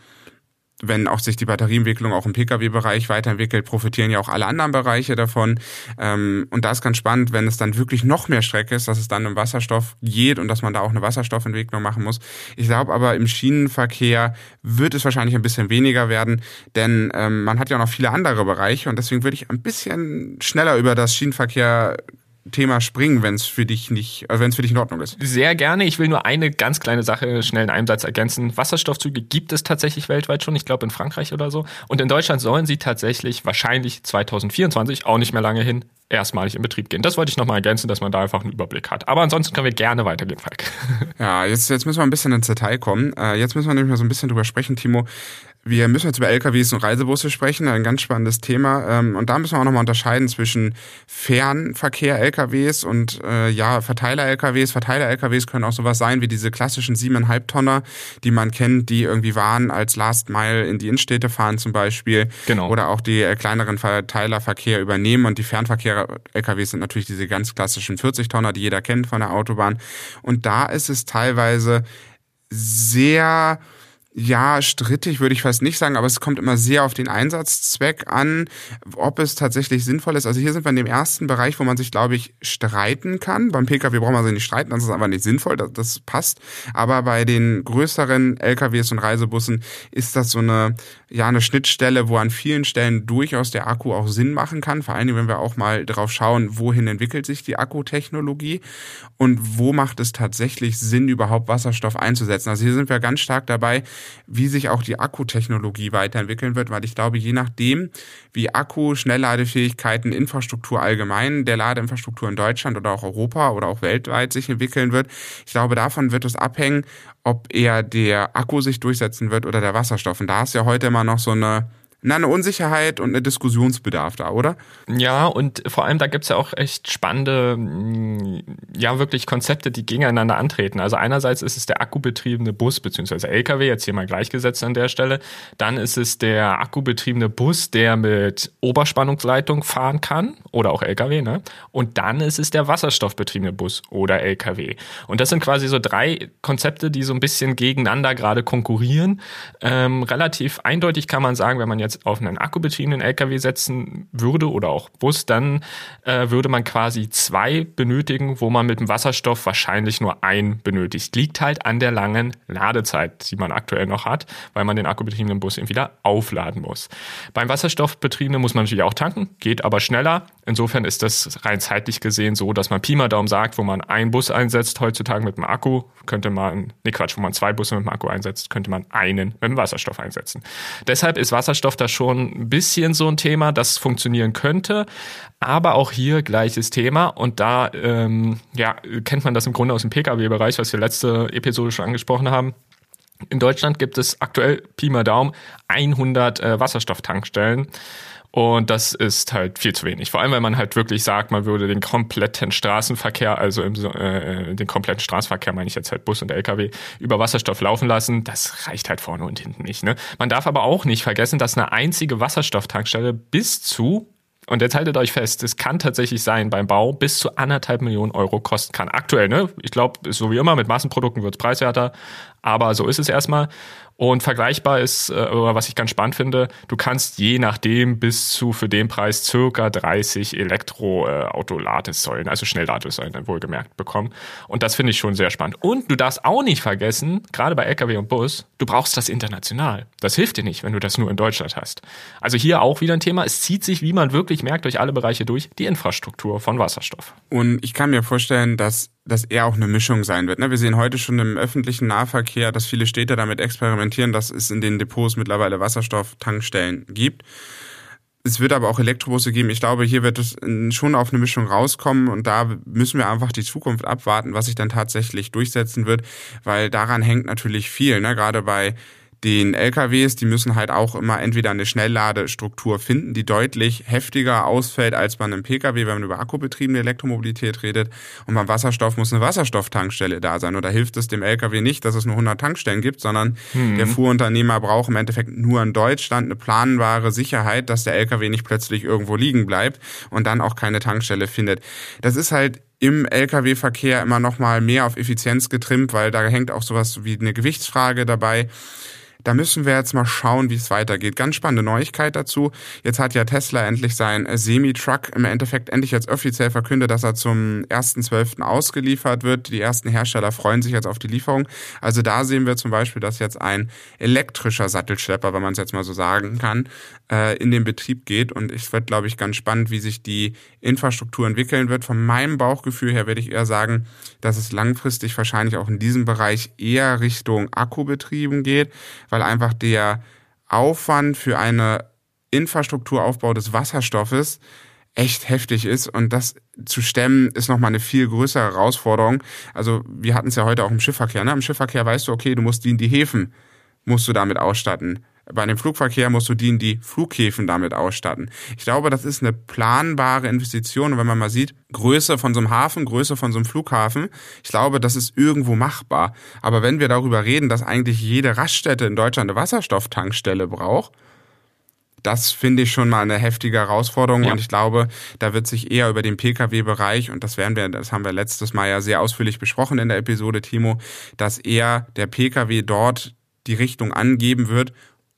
wenn auch sich die Batterieentwicklung auch im Pkw-Bereich weiterentwickelt, profitieren ja auch alle anderen Bereiche davon. Ähm, und da ist ganz spannend, wenn es dann wirklich noch mehr Strecke ist, dass es dann im Wasserstoff geht und dass man da auch eine Wasserstoffentwicklung machen muss. Ich glaube aber im Schienenverkehr wird es wahrscheinlich ein bisschen weniger werden, denn ähm, man hat ja noch viele andere Bereiche und deswegen würde ich ein bisschen schneller über das Schienenverkehr Thema springen, wenn es für dich nicht, also wenn es für dich in Ordnung ist. Sehr gerne. Ich will nur eine ganz kleine Sache schnell in einem Satz ergänzen. Wasserstoffzüge gibt es tatsächlich weltweit schon, ich glaube in Frankreich oder so. Und in Deutschland sollen sie tatsächlich wahrscheinlich 2024, auch nicht mehr lange hin, erstmalig in Betrieb gehen. Das wollte ich nochmal ergänzen, dass man da einfach einen Überblick hat. Aber ansonsten können wir gerne weitergehen, Falk. Ja, jetzt, jetzt müssen wir ein bisschen ins Detail kommen. Äh, jetzt müssen wir nämlich mal so ein bisschen drüber sprechen, Timo. Wir müssen jetzt über LKWs und Reisebusse sprechen, ein ganz spannendes Thema. Ähm, und da müssen wir auch nochmal unterscheiden zwischen Fernverkehr LKWs und äh, ja, Verteiler LKWs. Verteiler LKWs können auch sowas sein wie diese klassischen siebeneinhalb Tonner, die man kennt, die irgendwie Waren als Last Mile in die Innenstädte fahren zum Beispiel. Genau. Oder auch die äh, kleineren Verteilerverkehr übernehmen. Und die Fernverkehr LKWs sind natürlich diese ganz klassischen 40 Tonner, die jeder kennt von der Autobahn. Und da ist es teilweise sehr ja, strittig würde ich fast nicht sagen, aber es kommt immer sehr auf den Einsatzzweck an, ob es tatsächlich sinnvoll ist. Also hier sind wir in dem ersten Bereich, wo man sich, glaube ich, streiten kann. Beim Pkw braucht man sich nicht streiten, das ist einfach nicht sinnvoll, das, das passt. Aber bei den größeren LKWs und Reisebussen ist das so eine, ja, eine Schnittstelle, wo an vielen Stellen durchaus der Akku auch Sinn machen kann. Vor allen Dingen, wenn wir auch mal drauf schauen, wohin entwickelt sich die Akkutechnologie und wo macht es tatsächlich Sinn, überhaupt Wasserstoff einzusetzen. Also hier sind wir ganz stark dabei, wie sich auch die Akkutechnologie weiterentwickeln wird, weil ich glaube, je nachdem, wie Akku, Schnellladefähigkeiten, Infrastruktur allgemein, der Ladeinfrastruktur in Deutschland oder auch Europa oder auch weltweit sich entwickeln wird, ich glaube, davon wird es abhängen, ob eher der Akku sich durchsetzen wird oder der Wasserstoff. Und da ist ja heute immer noch so eine na, eine Unsicherheit und eine Diskussionsbedarf da, oder? Ja, und vor allem da gibt's ja auch echt spannende, mm, ja, wirklich Konzepte, die gegeneinander antreten. Also einerseits ist es der akkubetriebene Bus beziehungsweise LKW, jetzt hier mal gleichgesetzt an der Stelle. Dann ist es der akkubetriebene Bus, der mit Oberspannungsleitung fahren kann oder auch LKW, ne? Und dann ist es der wasserstoffbetriebene Bus oder LKW. Und das sind quasi so drei Konzepte, die so ein bisschen gegeneinander gerade konkurrieren. Ähm, relativ eindeutig kann man sagen, wenn man jetzt auf einen akkubetriebenen LKW setzen würde oder auch Bus, dann äh, würde man quasi zwei benötigen, wo man mit dem Wasserstoff wahrscheinlich nur ein benötigt. Liegt halt an der langen Ladezeit, die man aktuell noch hat, weil man den akkubetriebenen Bus eben wieder aufladen muss. Beim Wasserstoffbetriebenen muss man natürlich auch tanken, geht aber schneller. Insofern ist das rein zeitlich gesehen so, dass man Pi mal Daumen sagt, wo man einen Bus einsetzt heutzutage mit dem Akku, könnte man, nee Quatsch, wo man zwei Busse mit dem Akku einsetzt, könnte man einen mit dem Wasserstoff einsetzen. Deshalb ist Wasserstoff da schon ein bisschen so ein Thema, das funktionieren könnte. Aber auch hier gleiches Thema. Und da ähm, ja, kennt man das im Grunde aus dem Pkw-Bereich, was wir letzte Episode schon angesprochen haben. In Deutschland gibt es aktuell Pi mal Daumen 100 äh, Wasserstofftankstellen. Und das ist halt viel zu wenig. Vor allem, wenn man halt wirklich sagt, man würde den kompletten Straßenverkehr, also im, äh, den kompletten Straßenverkehr, meine ich jetzt halt Bus und LKW, über Wasserstoff laufen lassen. Das reicht halt vorne und hinten nicht. Ne? Man darf aber auch nicht vergessen, dass eine einzige Wasserstofftankstelle bis zu und jetzt haltet euch fest, es kann tatsächlich sein beim Bau bis zu anderthalb Millionen Euro kosten kann. Aktuell, ne? Ich glaube, so wie immer, mit Massenprodukten wird es preiswerter, aber so ist es erstmal. Und vergleichbar ist, äh, was ich ganz spannend finde, du kannst je nachdem bis zu für den Preis circa 30 Elektroauto-Ladesäulen, also Schnellladesäulen wohlgemerkt, bekommen. Und das finde ich schon sehr spannend. Und du darfst auch nicht vergessen, gerade bei LKW und Bus, du brauchst das international. Das hilft dir nicht, wenn du das nur in Deutschland hast. Also hier auch wieder ein Thema. Es zieht sich, wie man wirklich merkt, durch alle Bereiche durch, die Infrastruktur von Wasserstoff. Und ich kann mir vorstellen, dass das eher auch eine Mischung sein wird. Ne? Wir sehen heute schon im öffentlichen Nahverkehr, dass viele Städte damit experimentieren, dass es in den Depots mittlerweile Wasserstofftankstellen gibt. Es wird aber auch Elektrobusse geben. Ich glaube, hier wird es schon auf eine Mischung rauskommen und da müssen wir einfach die Zukunft abwarten, was sich dann tatsächlich durchsetzen wird, weil daran hängt natürlich viel. Ne? Gerade bei den LKWs, die müssen halt auch immer entweder eine Schnellladestruktur finden, die deutlich heftiger ausfällt als bei einem Pkw, wenn man über akkubetriebene Elektromobilität redet. Und beim Wasserstoff muss eine Wasserstofftankstelle da sein. Und da hilft es dem LKW nicht, dass es nur 100 Tankstellen gibt, sondern mhm. der Fuhrunternehmer braucht im Endeffekt nur in Deutschland eine planbare Sicherheit, dass der LKW nicht plötzlich irgendwo liegen bleibt und dann auch keine Tankstelle findet. Das ist halt im Lkw-Verkehr immer noch mal mehr auf Effizienz getrimmt, weil da hängt auch sowas wie eine Gewichtsfrage dabei. Da müssen wir jetzt mal schauen, wie es weitergeht. Ganz spannende Neuigkeit dazu. Jetzt hat ja Tesla endlich sein Semi-Truck im Endeffekt endlich jetzt offiziell verkündet, dass er zum 1.12. ausgeliefert wird. Die ersten Hersteller freuen sich jetzt auf die Lieferung. Also da sehen wir zum Beispiel, dass jetzt ein elektrischer Sattelschlepper, wenn man es jetzt mal so sagen kann, äh, in den Betrieb geht. Und es wird, glaube ich, ganz spannend, wie sich die Infrastruktur entwickeln wird. Von meinem Bauchgefühl her werde ich eher sagen, dass es langfristig wahrscheinlich auch in diesem Bereich eher Richtung Akkubetrieben geht, weil einfach der Aufwand für eine Infrastrukturaufbau des Wasserstoffes echt heftig ist und das zu stemmen ist nochmal eine viel größere Herausforderung. Also wir hatten es ja heute auch im Schiffverkehr. Ne? Im Schiffverkehr weißt du, okay, du musst die in die Häfen, musst du damit ausstatten. Bei dem Flugverkehr musst du die in die Flughäfen damit ausstatten. Ich glaube, das ist eine planbare Investition. Und wenn man mal sieht, Größe von so einem Hafen, Größe von so einem Flughafen, ich glaube, das ist irgendwo machbar. Aber wenn wir darüber reden, dass eigentlich jede Raststätte in Deutschland eine Wasserstofftankstelle braucht, das finde ich schon mal eine heftige Herausforderung ja. und ich glaube, da wird sich eher über den Pkw-Bereich und das werden wir, das haben wir letztes Mal ja sehr ausführlich besprochen in der Episode, Timo, dass eher der Pkw dort die Richtung angeben wird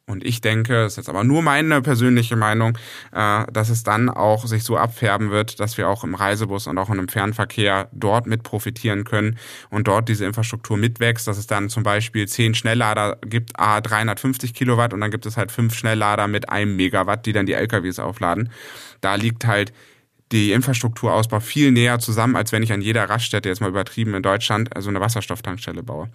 und ich denke, das ist jetzt aber nur meine persönliche Meinung, äh, dass es dann auch sich so abfärben wird, dass wir auch im Reisebus und auch im Fernverkehr dort mit profitieren können und dort diese Infrastruktur mitwächst, dass es dann zum Beispiel zehn Schnelllader gibt, a 350 Kilowatt und dann gibt es halt fünf Schnelllader mit einem Megawatt, die dann die LKWs aufladen. Da liegt halt die Infrastrukturausbau viel näher zusammen, als wenn ich an jeder Raststätte jetzt mal übertrieben in Deutschland also eine Wasserstofftankstelle baue.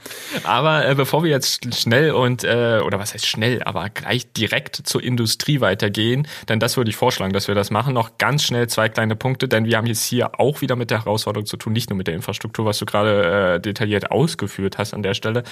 Aber äh, bevor wir jetzt schnell und äh, oder was heißt schnell, aber gleich direkt zur Industrie weitergehen, denn das würde ich vorschlagen, dass wir das machen. Noch ganz schnell zwei kleine Punkte, denn wir haben jetzt hier auch wieder mit der Herausforderung zu tun, nicht nur mit der Infrastruktur, was du gerade äh, detailliert ausgeführt hast an der Stelle,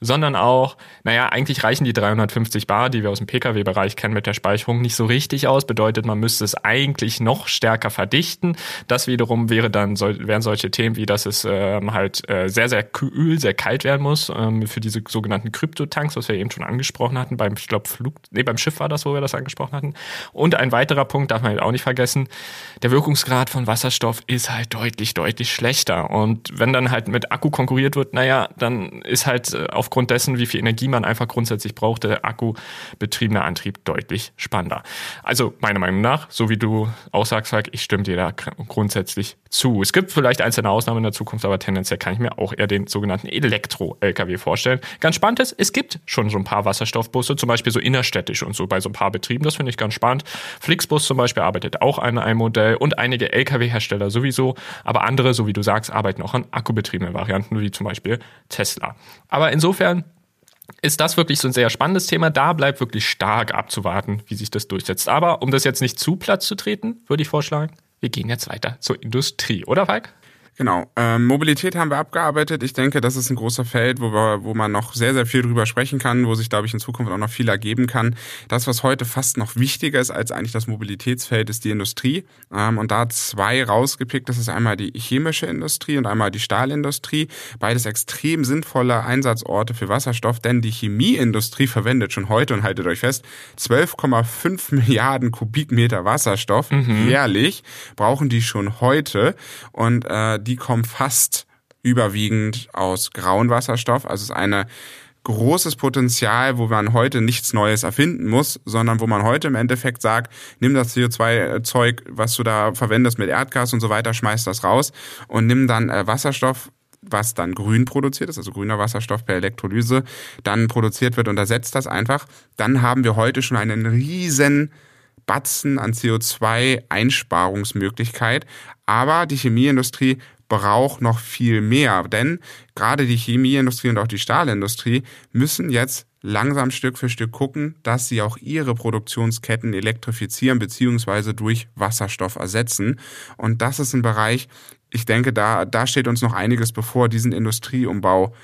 sondern auch, naja, eigentlich reichen die 350 Bar, die wir aus dem Pkw-Bereich kennen, mit der Speicherung nicht so richtig aus. Bedeutet, man müsste es eigentlich noch stärker verdienen verdichten. Das wiederum wäre dann, wären solche Themen wie, dass es ähm, halt äh, sehr, sehr kühl, sehr kalt werden muss ähm, für diese sogenannten Kryptotanks, was wir eben schon angesprochen hatten. Beim, ich glaube, Flug, nee, beim Schiff war das, wo wir das angesprochen hatten. Und ein weiterer Punkt darf man halt auch nicht vergessen. Der Wirkungsgrad von Wasserstoff ist halt deutlich, deutlich schlechter. Und wenn dann halt mit Akku konkurriert wird, naja, dann ist halt äh, aufgrund dessen, wie viel Energie man einfach grundsätzlich braucht, der akkubetriebene Antrieb deutlich spannender. Also meiner Meinung nach, so wie du auch sagst, ich stimme stimmt da grundsätzlich zu. Es gibt vielleicht einzelne Ausnahmen in der Zukunft, aber tendenziell kann ich mir auch eher den sogenannten Elektro-LKW vorstellen. Ganz spannend ist, es gibt schon so ein paar Wasserstoffbusse, zum Beispiel so innerstädtisch und so bei so ein paar Betrieben. Das finde ich ganz spannend. Flixbus zum Beispiel arbeitet auch an einem Modell und einige LKW-Hersteller sowieso, aber andere, so wie du sagst, arbeiten auch an akkubetriebenen Varianten, wie zum Beispiel Tesla. Aber insofern ist das wirklich so ein sehr spannendes Thema. Da bleibt wirklich stark abzuwarten, wie sich das durchsetzt. Aber um das jetzt nicht zu Platz zu treten, würde ich vorschlagen, wir gehen jetzt weiter zur Industrie, oder Falk? Genau. Ähm, Mobilität haben wir abgearbeitet. Ich denke, das ist ein großer Feld, wo, wir, wo man noch sehr, sehr viel drüber sprechen kann, wo sich, glaube ich, in Zukunft auch noch viel ergeben kann. Das, was heute fast noch wichtiger ist als eigentlich das Mobilitätsfeld, ist die Industrie. Ähm, und da zwei rausgepickt. Das ist einmal die chemische Industrie und einmal die Stahlindustrie. Beides extrem sinnvolle Einsatzorte für Wasserstoff, denn die Chemieindustrie verwendet schon heute, und haltet euch fest, 12,5 Milliarden Kubikmeter Wasserstoff mhm. jährlich brauchen die schon heute. Und äh, die kommen fast überwiegend aus grauen Wasserstoff. Also es ist eine großes Potenzial, wo man heute nichts Neues erfinden muss, sondern wo man heute im Endeffekt sagt, nimm das CO2-Zeug, was du da verwendest mit Erdgas und so weiter, schmeiß das raus und nimm dann äh, Wasserstoff, was dann grün produziert ist, also grüner Wasserstoff per Elektrolyse, dann produziert wird und ersetzt das einfach. Dann haben wir heute schon einen riesen Batzen an CO2-Einsparungsmöglichkeit. Aber die Chemieindustrie braucht noch viel mehr, denn gerade die Chemieindustrie und auch die Stahlindustrie müssen jetzt langsam Stück für Stück gucken, dass sie auch ihre Produktionsketten elektrifizieren beziehungsweise durch Wasserstoff ersetzen. Und das ist ein Bereich, ich denke, da, da steht uns noch einiges bevor, diesen Industrieumbau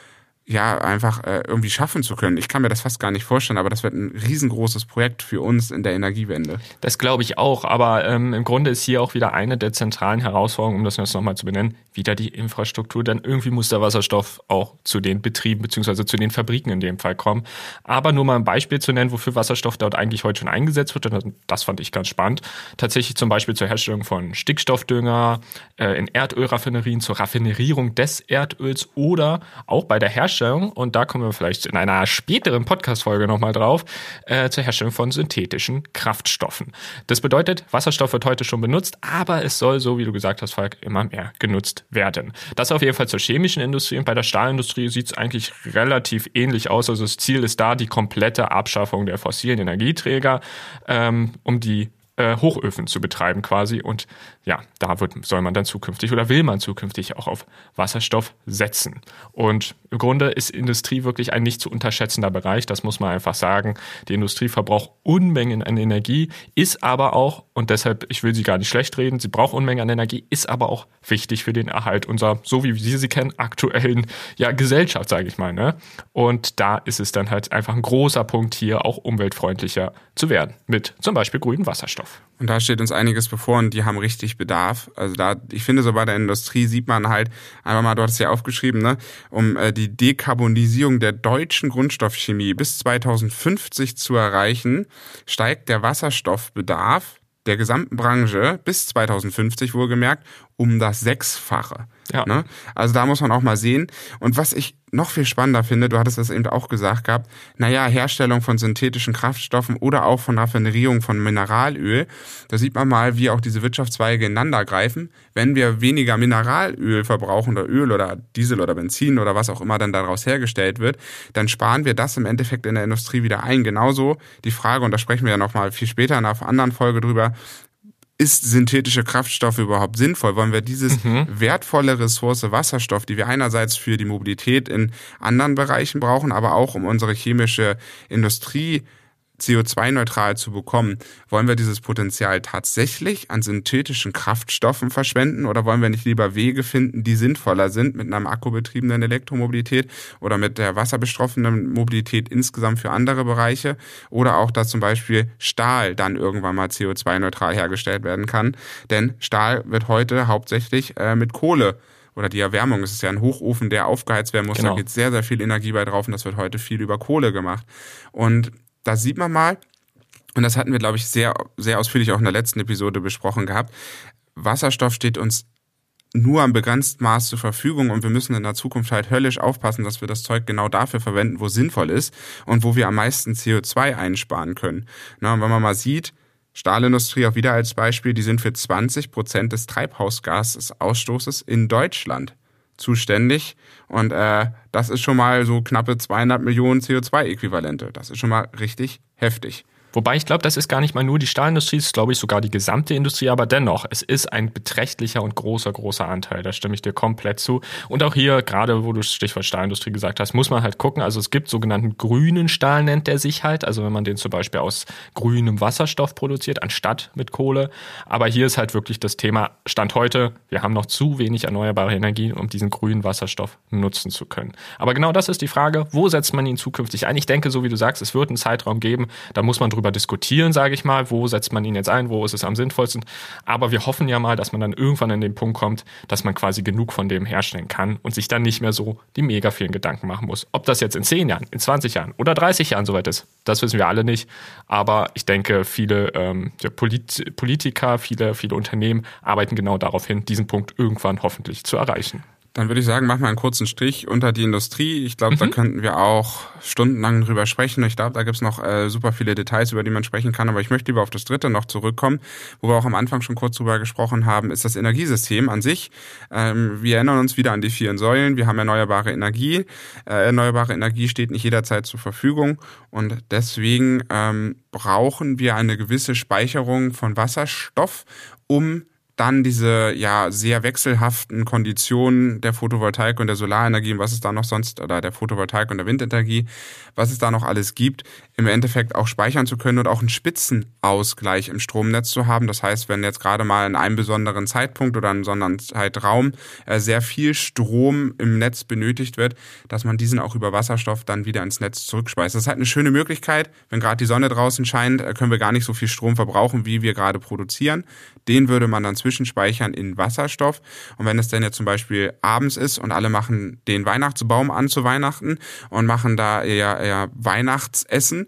ja, einfach äh, irgendwie schaffen zu können. Ich kann mir das fast gar nicht vorstellen, aber das wird ein riesengroßes Projekt für uns in der Energiewende. Das glaube ich auch, aber ähm, im Grunde ist hier auch wieder eine der zentralen Herausforderungen, um das jetzt nochmal zu benennen, wieder die Infrastruktur. Denn irgendwie muss der Wasserstoff auch zu den Betrieben beziehungsweise zu den Fabriken in dem Fall kommen. Aber nur mal ein Beispiel zu nennen, wofür Wasserstoff dort eigentlich heute schon eingesetzt wird, und das fand ich ganz spannend. Tatsächlich zum Beispiel zur Herstellung von Stickstoffdünger, äh, in Erdölraffinerien, zur Raffinerierung des Erdöls oder auch bei der Herstellung Herstellung, und da kommen wir vielleicht in einer späteren Podcast-Folge nochmal drauf, äh, zur Herstellung von synthetischen Kraftstoffen. Das bedeutet, Wasserstoff wird heute schon benutzt, aber es soll, so wie du gesagt hast, Falk, immer mehr genutzt werden. Das auf jeden Fall zur chemischen Industrie und bei der Stahlindustrie sieht es eigentlich relativ ähnlich aus. Also das Ziel ist da die komplette Abschaffung der fossilen Energieträger, ähm, um die äh, Hochöfen zu betreiben quasi. Und ja, da wird, soll man dann zukünftig oder will man zukünftig auch auf Wasserstoff setzen. Und im Grunde ist Industrie wirklich ein nicht zu unterschätzender Bereich, das muss man einfach sagen. Die Industrie verbraucht Unmengen an Energie, ist aber auch, und deshalb, ich will sie gar nicht schlecht reden, sie braucht Unmengen an Energie, ist aber auch wichtig für den Erhalt unserer, so wie wir sie kennen, aktuellen ja, Gesellschaft, sage ich mal. Ne? Und da ist es dann halt einfach ein großer Punkt hier, auch umweltfreundlicher zu werden, mit zum Beispiel grünem Wasserstoff. Und da steht uns einiges bevor und die haben richtig Bedarf. Also da, ich finde, so bei der Industrie sieht man halt, einfach mal, du hast es ja aufgeschrieben, ne, um äh, die Dekarbonisierung der deutschen Grundstoffchemie bis 2050 zu erreichen, steigt der Wasserstoffbedarf der gesamten Branche bis 2050 wohlgemerkt um das Sechsfache. Ja. Ne? Also da muss man auch mal sehen. Und was ich noch viel spannender finde, du hattest das eben auch gesagt gehabt, naja, Herstellung von synthetischen Kraftstoffen oder auch von Raffinerierung von Mineralöl, da sieht man mal, wie auch diese Wirtschaftszweige ineinander greifen. Wenn wir weniger Mineralöl verbrauchen oder Öl oder Diesel oder Benzin oder was auch immer dann daraus hergestellt wird, dann sparen wir das im Endeffekt in der Industrie wieder ein. Genauso die Frage, und da sprechen wir ja nochmal viel später in einer anderen Folge drüber, ist synthetische Kraftstoffe überhaupt sinnvoll? Wollen wir dieses mhm. wertvolle Ressource Wasserstoff, die wir einerseits für die Mobilität in anderen Bereichen brauchen, aber auch um unsere chemische Industrie CO2-neutral zu bekommen, wollen wir dieses Potenzial tatsächlich an synthetischen Kraftstoffen verschwenden oder wollen wir nicht lieber Wege finden, die sinnvoller sind mit einer akkubetriebenen Elektromobilität oder mit der wasserbestoffenen Mobilität insgesamt für andere Bereiche oder auch, dass zum Beispiel Stahl dann irgendwann mal CO2-neutral hergestellt werden kann. Denn Stahl wird heute hauptsächlich äh, mit Kohle oder die Erwärmung. Es ist ja ein Hochofen, der aufgeheizt werden muss. Genau. Da geht sehr, sehr viel Energie bei drauf und das wird heute viel über Kohle gemacht. Und da sieht man mal, und das hatten wir, glaube ich, sehr, sehr ausführlich auch in der letzten Episode besprochen gehabt, Wasserstoff steht uns nur am begrenzten Maß zur Verfügung und wir müssen in der Zukunft halt höllisch aufpassen, dass wir das Zeug genau dafür verwenden, wo sinnvoll ist und wo wir am meisten CO2 einsparen können. Na, und wenn man mal sieht, Stahlindustrie auch wieder als Beispiel, die sind für 20 Prozent des Treibhausgasausstoßes in Deutschland zuständig. Und äh, das ist schon mal so knappe 200 Millionen CO2-Äquivalente. Das ist schon mal richtig heftig. Wobei ich glaube, das ist gar nicht mal nur die Stahlindustrie, es ist glaube ich sogar die gesamte Industrie, aber dennoch, es ist ein beträchtlicher und großer, großer Anteil. Da stimme ich dir komplett zu. Und auch hier, gerade wo du Stichwort Stahlindustrie gesagt hast, muss man halt gucken. Also es gibt sogenannten grünen Stahl, nennt der sich halt. Also wenn man den zum Beispiel aus grünem Wasserstoff produziert, anstatt mit Kohle. Aber hier ist halt wirklich das Thema Stand heute, wir haben noch zu wenig erneuerbare Energien, um diesen grünen Wasserstoff nutzen zu können. Aber genau das ist die Frage, wo setzt man ihn zukünftig ein? Ich denke, so wie du sagst, es wird einen Zeitraum geben, da muss man drüber diskutieren, sage ich mal, wo setzt man ihn jetzt ein, wo ist es am sinnvollsten. Aber wir hoffen ja mal, dass man dann irgendwann an den Punkt kommt, dass man quasi genug von dem herstellen kann und sich dann nicht mehr so die mega vielen Gedanken machen muss. Ob das jetzt in 10 Jahren, in 20 Jahren oder 30 Jahren soweit ist, das wissen wir alle nicht. Aber ich denke, viele ähm, Polit Politiker, viele, viele Unternehmen arbeiten genau darauf hin, diesen Punkt irgendwann hoffentlich zu erreichen. Dann würde ich sagen, machen wir einen kurzen Strich unter die Industrie. Ich glaube, mhm. da könnten wir auch stundenlang drüber sprechen. Ich glaube, da gibt's noch äh, super viele Details, über die man sprechen kann. Aber ich möchte lieber auf das dritte noch zurückkommen, wo wir auch am Anfang schon kurz drüber gesprochen haben, ist das Energiesystem an sich. Ähm, wir erinnern uns wieder an die vier Säulen. Wir haben erneuerbare Energie. Äh, erneuerbare Energie steht nicht jederzeit zur Verfügung. Und deswegen ähm, brauchen wir eine gewisse Speicherung von Wasserstoff, um dann diese ja sehr wechselhaften Konditionen der Photovoltaik und der Solarenergie und was es da noch sonst oder der Photovoltaik und der Windenergie, was es da noch alles gibt, im Endeffekt auch speichern zu können und auch einen Spitzenausgleich im Stromnetz zu haben. Das heißt, wenn jetzt gerade mal in einem besonderen Zeitpunkt oder einem besonderen Zeitraum äh, sehr viel Strom im Netz benötigt wird, dass man diesen auch über Wasserstoff dann wieder ins Netz zurückspeist. Das ist halt eine schöne Möglichkeit. Wenn gerade die Sonne draußen scheint, äh, können wir gar nicht so viel Strom verbrauchen, wie wir gerade produzieren. Den würde man dann zwischenspeichern in Wasserstoff. Und wenn es dann jetzt zum Beispiel abends ist und alle machen den Weihnachtsbaum an zu Weihnachten und machen da eher, eher Weihnachtsessen,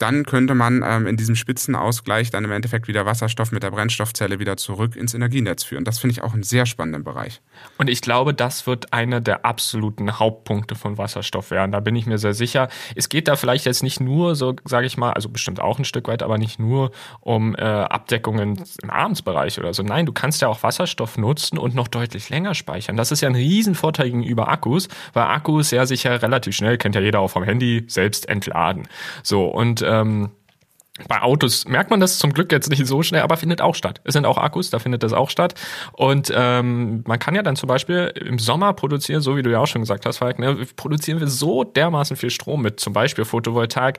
dann könnte man ähm, in diesem Spitzenausgleich dann im Endeffekt wieder Wasserstoff mit der Brennstoffzelle wieder zurück ins Energienetz führen. Das finde ich auch einen sehr spannenden Bereich. Und ich glaube, das wird einer der absoluten Hauptpunkte von Wasserstoff werden. Da bin ich mir sehr sicher. Es geht da vielleicht jetzt nicht nur, so sage ich mal, also bestimmt auch ein Stück weit, aber nicht nur um äh, Abdeckungen im Abendsbereich oder so. Nein, du kannst ja auch Wasserstoff nutzen und noch deutlich länger speichern. Das ist ja ein Riesenvorteil gegenüber Akkus, weil Akkus ja sicher relativ schnell, kennt ja jeder auch vom Handy, selbst entladen. So, und ähm, bei Autos merkt man das zum Glück jetzt nicht so schnell, aber findet auch statt. Es sind auch Akkus, da findet das auch statt. Und ähm, man kann ja dann zum Beispiel im Sommer produzieren, so wie du ja auch schon gesagt hast, Falk, ne, produzieren wir so dermaßen viel Strom mit zum Beispiel Photovoltaik,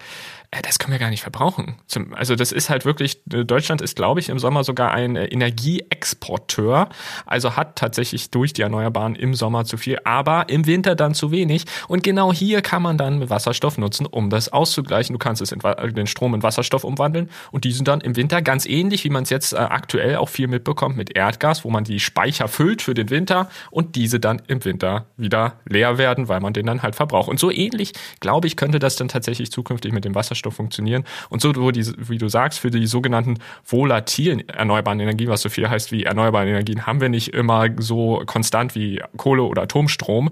das können wir gar nicht verbrauchen. Also das ist halt wirklich, äh, Deutschland ist, glaube ich, im Sommer sogar ein äh, Energieexporteur, also hat tatsächlich durch die Erneuerbaren im Sommer zu viel, aber im Winter dann zu wenig. Und genau hier kann man dann Wasserstoff nutzen, um das auszugleichen. Du kannst es in, den Strom in Wasserstoff umwandeln und diesen dann im Winter ganz ähnlich, wie man es jetzt äh, aktuell auch viel mitbekommt mit Erdgas, wo man die Speicher füllt für den Winter und diese dann im Winter wieder leer werden, weil man den dann halt verbraucht. Und so ähnlich, glaube ich, könnte das dann tatsächlich zukünftig mit dem Wasserstoff Wasserstoff funktionieren. Und so, wo die, wie du sagst, für die sogenannten volatilen erneuerbaren Energien, was so viel heißt wie erneuerbare Energien, haben wir nicht immer so konstant wie Kohle oder Atomstrom.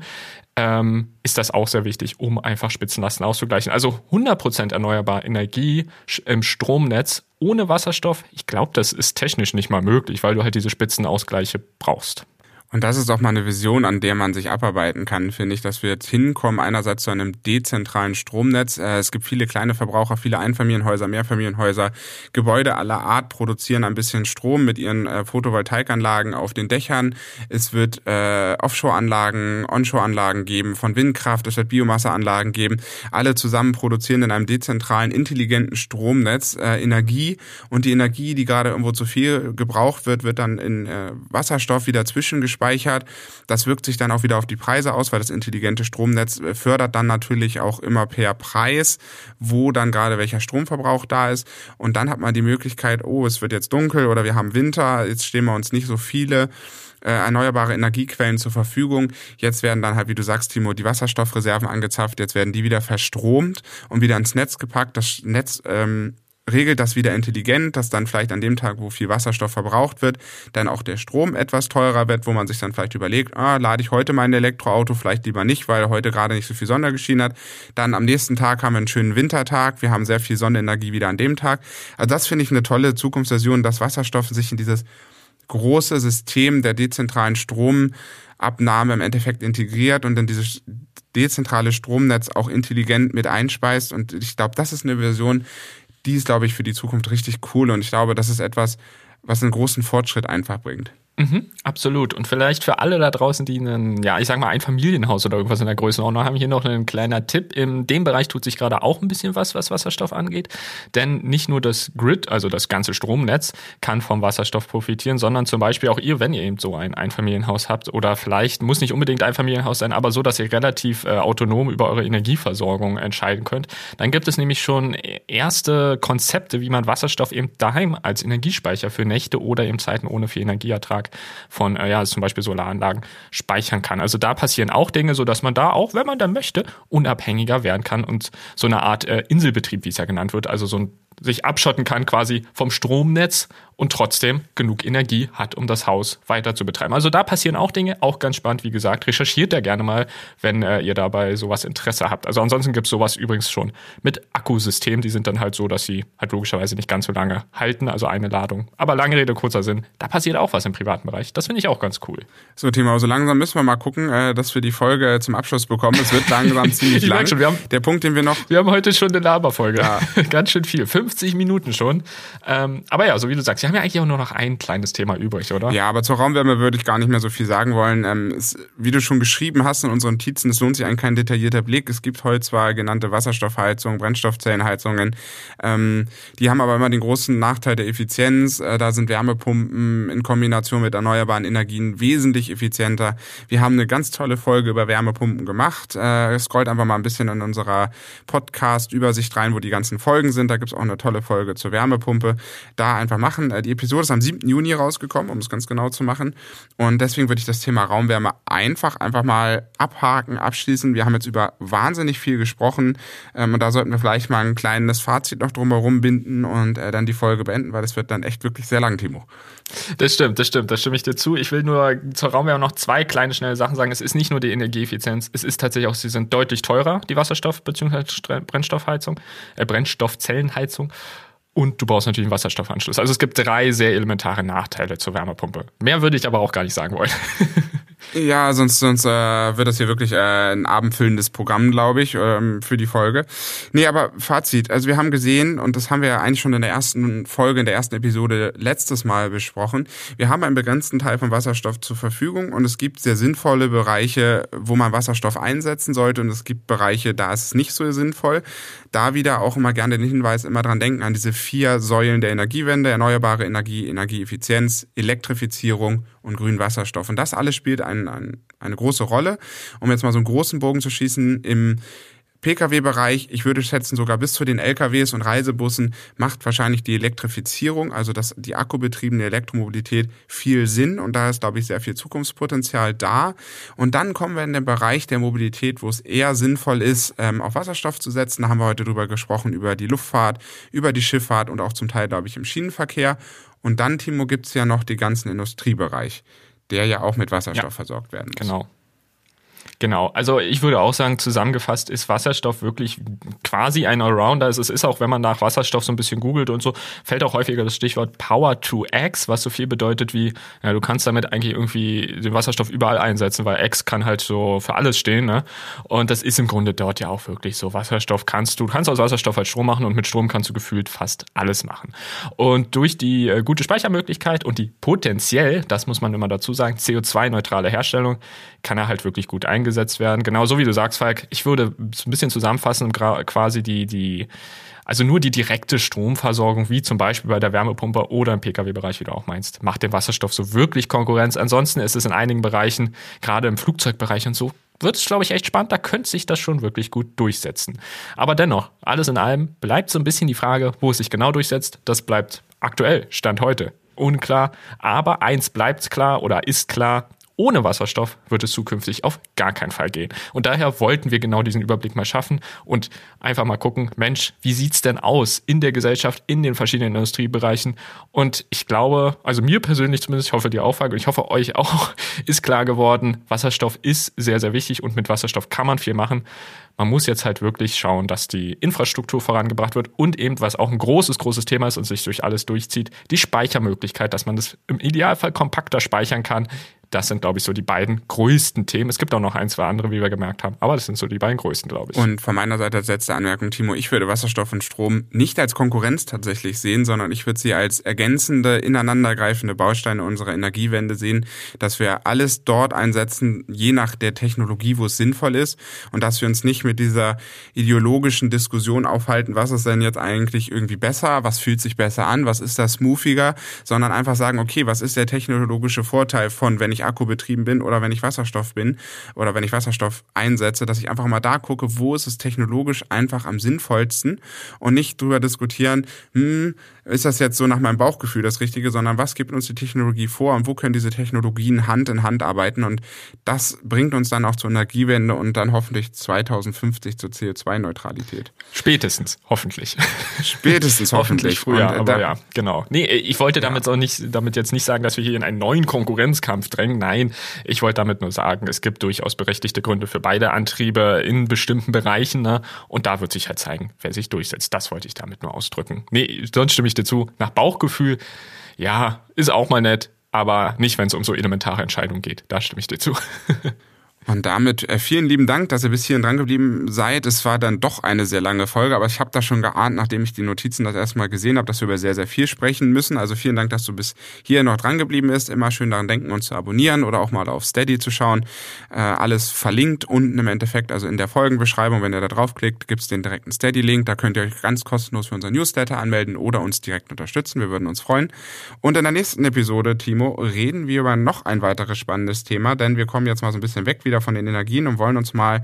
Ähm, ist das auch sehr wichtig, um einfach Spitzenlasten auszugleichen. Also 100% erneuerbare Energie im Stromnetz ohne Wasserstoff, ich glaube, das ist technisch nicht mal möglich, weil du halt diese Spitzenausgleiche brauchst. Und das ist auch mal eine Vision, an der man sich abarbeiten kann, finde ich, dass wir jetzt hinkommen, einerseits zu einem dezentralen Stromnetz. Äh, es gibt viele kleine Verbraucher, viele Einfamilienhäuser, Mehrfamilienhäuser, Gebäude aller Art produzieren ein bisschen Strom mit ihren äh, Photovoltaikanlagen auf den Dächern. Es wird äh, Offshore-Anlagen, Onshore-Anlagen geben von Windkraft, es wird Biomasseanlagen geben. Alle zusammen produzieren in einem dezentralen, intelligenten Stromnetz äh, Energie und die Energie, die gerade irgendwo zu viel gebraucht wird, wird dann in äh, Wasserstoff wieder zwischengeschaltet gespeichert. Das wirkt sich dann auch wieder auf die Preise aus, weil das intelligente Stromnetz äh, fördert dann natürlich auch immer per Preis, wo dann gerade welcher Stromverbrauch da ist. Und dann hat man die Möglichkeit, oh, es wird jetzt dunkel oder wir haben Winter, jetzt stehen wir uns nicht so viele äh, erneuerbare Energiequellen zur Verfügung. Jetzt werden dann halt, wie du sagst, Timo, die Wasserstoffreserven angezapft, jetzt werden die wieder verstromt und wieder ins Netz gepackt. Das Netz ähm, regelt das wieder intelligent, dass dann vielleicht an dem Tag, wo viel Wasserstoff verbraucht wird, dann auch der Strom etwas teurer wird, wo man sich dann vielleicht überlegt, ah, lade ich heute mein Elektroauto vielleicht lieber nicht, weil heute gerade nicht so viel Sonne geschienen hat. Dann am nächsten Tag haben wir einen schönen Wintertag, wir haben sehr viel Sonnenenergie wieder an dem Tag. Also das finde ich eine tolle Zukunftsversion, dass Wasserstoff sich in dieses große System der dezentralen Stromabnahme im Endeffekt integriert und in dieses dezentrale Stromnetz auch intelligent mit einspeist. Und ich glaube, das ist eine Version, die ist, glaube ich, für die Zukunft richtig cool und ich glaube, das ist etwas, was einen großen Fortschritt einfach bringt. Mhm, absolut. Und vielleicht für alle da draußen, die einen, ja, ich sag mal, ein Familienhaus oder irgendwas in der Größenordnung haben, hier noch einen kleiner Tipp. In dem Bereich tut sich gerade auch ein bisschen was, was Wasserstoff angeht. Denn nicht nur das Grid, also das ganze Stromnetz, kann vom Wasserstoff profitieren, sondern zum Beispiel auch ihr, wenn ihr eben so ein Einfamilienhaus habt oder vielleicht muss nicht unbedingt ein Familienhaus sein, aber so, dass ihr relativ äh, autonom über eure Energieversorgung entscheiden könnt. Dann gibt es nämlich schon erste Konzepte, wie man Wasserstoff eben daheim als Energiespeicher für Nächte oder eben Zeiten ohne viel Energieertrag von, äh, ja, zum Beispiel Solaranlagen speichern kann. Also da passieren auch Dinge, so dass man da auch, wenn man dann möchte, unabhängiger werden kann und so eine Art äh, Inselbetrieb, wie es ja genannt wird, also so ein sich abschotten kann quasi vom Stromnetz und trotzdem genug Energie hat, um das Haus weiter zu betreiben. Also da passieren auch Dinge, auch ganz spannend, wie gesagt. Recherchiert da gerne mal, wenn äh, ihr dabei sowas Interesse habt. Also ansonsten gibt's sowas übrigens schon mit Akkusystemen. Die sind dann halt so, dass sie halt logischerweise nicht ganz so lange halten, also eine Ladung. Aber lange Rede, kurzer Sinn, da passiert auch was im privaten Bereich. Das finde ich auch ganz cool. So, Timo, also langsam müssen wir mal gucken, äh, dass wir die Folge zum Abschluss bekommen. Es wird langsam ziemlich lang. Schon, wir haben, Der Punkt, den wir noch... Wir haben heute schon eine Laberfolge. Ja. ganz schön viel. 50 Minuten schon. Ähm, aber ja, so wie du sagst, haben ja eigentlich auch nur noch ein kleines Thema übrig, oder? Ja, aber zur Raumwärme würde ich gar nicht mehr so viel sagen wollen. Ähm, es, wie du schon geschrieben hast in unseren Notizen, es lohnt sich eigentlich kein detaillierter Blick. Es gibt heute zwar genannte Wasserstoffheizungen, Brennstoffzellenheizungen, ähm, die haben aber immer den großen Nachteil der Effizienz. Äh, da sind Wärmepumpen in Kombination mit erneuerbaren Energien wesentlich effizienter. Wir haben eine ganz tolle Folge über Wärmepumpen gemacht. Äh, scrollt einfach mal ein bisschen in unserer Podcast-Übersicht rein, wo die ganzen Folgen sind. Da gibt's auch eine tolle Folge zur Wärmepumpe. Da einfach machen. Äh, die Episode ist am 7. Juni rausgekommen, um es ganz genau zu machen. Und deswegen würde ich das Thema Raumwärme einfach, einfach mal abhaken, abschließen. Wir haben jetzt über wahnsinnig viel gesprochen. Ähm, und da sollten wir vielleicht mal ein kleines Fazit noch drumherum binden und äh, dann die Folge beenden, weil das wird dann echt wirklich sehr lang, Timo. Das stimmt, das stimmt, da stimme ich dir zu. Ich will nur zur Raumwärme noch zwei kleine schnelle Sachen sagen. Es ist nicht nur die Energieeffizienz, es ist tatsächlich auch, sie sind deutlich teurer, die Wasserstoff- bzw. Brennstoffheizung, äh, Brennstoffzellenheizung. Und du brauchst natürlich einen Wasserstoffanschluss. Also es gibt drei sehr elementare Nachteile zur Wärmepumpe. Mehr würde ich aber auch gar nicht sagen wollen. Ja, sonst, sonst äh, wird das hier wirklich äh, ein abendfüllendes Programm, glaube ich, ähm, für die Folge. Nee, aber Fazit. Also wir haben gesehen, und das haben wir ja eigentlich schon in der ersten Folge, in der ersten Episode letztes Mal besprochen, wir haben einen begrenzten Teil von Wasserstoff zur Verfügung und es gibt sehr sinnvolle Bereiche, wo man Wasserstoff einsetzen sollte und es gibt Bereiche, da ist es nicht so sinnvoll. Da wieder auch immer gerne den Hinweis, immer dran denken an diese vier Säulen der Energiewende, erneuerbare Energie, Energieeffizienz, Elektrifizierung und grünen Wasserstoff. Und das alles spielt ein, ein, eine große Rolle. Um jetzt mal so einen großen Bogen zu schießen, im Pkw-Bereich, ich würde schätzen, sogar bis zu den LKWs und Reisebussen macht wahrscheinlich die Elektrifizierung, also das, die akkubetriebene Elektromobilität viel Sinn und da ist, glaube ich, sehr viel Zukunftspotenzial da. Und dann kommen wir in den Bereich der Mobilität, wo es eher sinnvoll ist, ähm, auf Wasserstoff zu setzen. Da haben wir heute drüber gesprochen, über die Luftfahrt, über die Schifffahrt und auch zum Teil, glaube ich, im Schienenverkehr. Und dann, Timo, gibt's ja noch den ganzen Industriebereich, der ja auch mit Wasserstoff ja, versorgt werden muss. Genau. Genau, also ich würde auch sagen, zusammengefasst ist Wasserstoff wirklich quasi ein Allrounder. Also es ist auch, wenn man nach Wasserstoff so ein bisschen googelt und so, fällt auch häufiger das Stichwort Power to X, was so viel bedeutet wie, ja, du kannst damit eigentlich irgendwie den Wasserstoff überall einsetzen, weil X kann halt so für alles stehen. Ne? Und das ist im Grunde dort ja auch wirklich so. Wasserstoff kannst du, du kannst aus Wasserstoff halt Strom machen und mit Strom kannst du gefühlt fast alles machen. Und durch die äh, gute Speichermöglichkeit und die potenziell, das muss man immer dazu sagen, CO2-neutrale Herstellung, kann er halt wirklich gut eingesetzt werden. Genauso wie du sagst, Falk, ich würde ein bisschen zusammenfassen, quasi die, die, also nur die direkte Stromversorgung, wie zum Beispiel bei der Wärmepumpe oder im Pkw-Bereich, wie du auch meinst, macht dem Wasserstoff so wirklich Konkurrenz. Ansonsten ist es in einigen Bereichen, gerade im Flugzeugbereich und so, wird es, glaube ich, echt spannend. Da könnte sich das schon wirklich gut durchsetzen. Aber dennoch, alles in allem bleibt so ein bisschen die Frage, wo es sich genau durchsetzt. Das bleibt aktuell, Stand heute, unklar. Aber eins bleibt klar oder ist klar, ohne Wasserstoff wird es zukünftig auf gar keinen Fall gehen. Und daher wollten wir genau diesen Überblick mal schaffen und einfach mal gucken, Mensch, wie sieht's denn aus in der Gesellschaft, in den verschiedenen Industriebereichen? Und ich glaube, also mir persönlich zumindest, ich hoffe dir auch, und ich hoffe euch auch, ist klar geworden, Wasserstoff ist sehr, sehr wichtig und mit Wasserstoff kann man viel machen. Man muss jetzt halt wirklich schauen, dass die Infrastruktur vorangebracht wird und eben, was auch ein großes, großes Thema ist und sich durch alles durchzieht, die Speichermöglichkeit, dass man das im Idealfall kompakter speichern kann, das sind, glaube ich, so die beiden größten Themen. Es gibt auch noch ein, zwei andere, wie wir gemerkt haben, aber das sind so die beiden größten, glaube ich. Und von meiner Seite als letzte Anmerkung, Timo, ich würde Wasserstoff und Strom nicht als Konkurrenz tatsächlich sehen, sondern ich würde sie als ergänzende, ineinandergreifende Bausteine unserer Energiewende sehen, dass wir alles dort einsetzen, je nach der Technologie, wo es sinnvoll ist und dass wir uns nicht mit dieser ideologischen Diskussion aufhalten, was ist denn jetzt eigentlich irgendwie besser, was fühlt sich besser an, was ist das smoothiger, sondern einfach sagen, okay, was ist der technologische Vorteil von, wenn ich ich akkubetrieben bin oder wenn ich Wasserstoff bin oder wenn ich Wasserstoff einsetze, dass ich einfach mal da gucke, wo ist es technologisch einfach am sinnvollsten und nicht drüber diskutieren, hm, ist das jetzt so nach meinem Bauchgefühl das Richtige, sondern was gibt uns die Technologie vor und wo können diese Technologien Hand in Hand arbeiten und das bringt uns dann auch zur Energiewende und dann hoffentlich 2050 zur CO2-Neutralität. Spätestens, hoffentlich. Spätestens hoffentlich. hoffentlich früher, und, äh, aber ja, genau. Nee, ich wollte damit ja. auch nicht, damit jetzt nicht sagen, dass wir hier in einen neuen Konkurrenzkampf drängen. Nein, ich wollte damit nur sagen, es gibt durchaus berechtigte Gründe für beide Antriebe in bestimmten Bereichen, ne? Und da wird sich halt zeigen, wer sich durchsetzt. Das wollte ich damit nur ausdrücken. Nee, sonst stimme ich dir zu. Nach Bauchgefühl, ja, ist auch mal nett, aber nicht, wenn es um so elementare Entscheidungen geht. Da stimme ich dir zu. Und damit äh, vielen lieben Dank, dass ihr bis hierhin dran geblieben seid. Es war dann doch eine sehr lange Folge, aber ich habe da schon geahnt, nachdem ich die Notizen das erstmal gesehen habe, dass wir über sehr, sehr viel sprechen müssen. Also vielen Dank, dass du bis hier noch dran geblieben bist. Immer schön daran denken, uns zu abonnieren oder auch mal auf Steady zu schauen. Äh, alles verlinkt unten im Endeffekt, also in der Folgenbeschreibung, wenn ihr da draufklickt, gibt's den direkten Steady-Link. Da könnt ihr euch ganz kostenlos für unser Newsletter anmelden oder uns direkt unterstützen. Wir würden uns freuen. Und in der nächsten Episode, Timo, reden wir über noch ein weiteres spannendes Thema, denn wir kommen jetzt mal so ein bisschen weg wieder von den Energien und wollen uns mal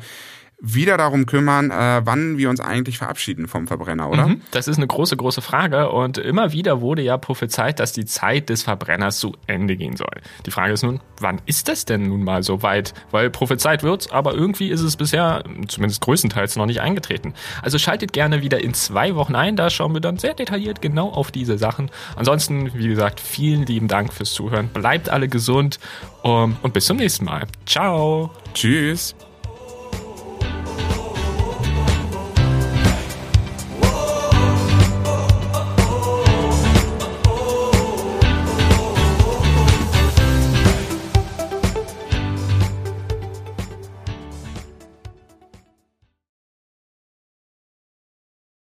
wieder darum kümmern, äh, wann wir uns eigentlich verabschieden vom Verbrenner, oder? Mhm, das ist eine große, große Frage und immer wieder wurde ja prophezeit, dass die Zeit des Verbrenners zu Ende gehen soll. Die Frage ist nun, wann ist das denn nun mal so weit? Weil prophezeit wird's, aber irgendwie ist es bisher, zumindest größtenteils, noch nicht eingetreten. Also schaltet gerne wieder in zwei Wochen ein, da schauen wir dann sehr detailliert genau auf diese Sachen. Ansonsten, wie gesagt, vielen lieben Dank fürs Zuhören. Bleibt alle gesund um, und bis zum nächsten Mal. Ciao. Tschüss.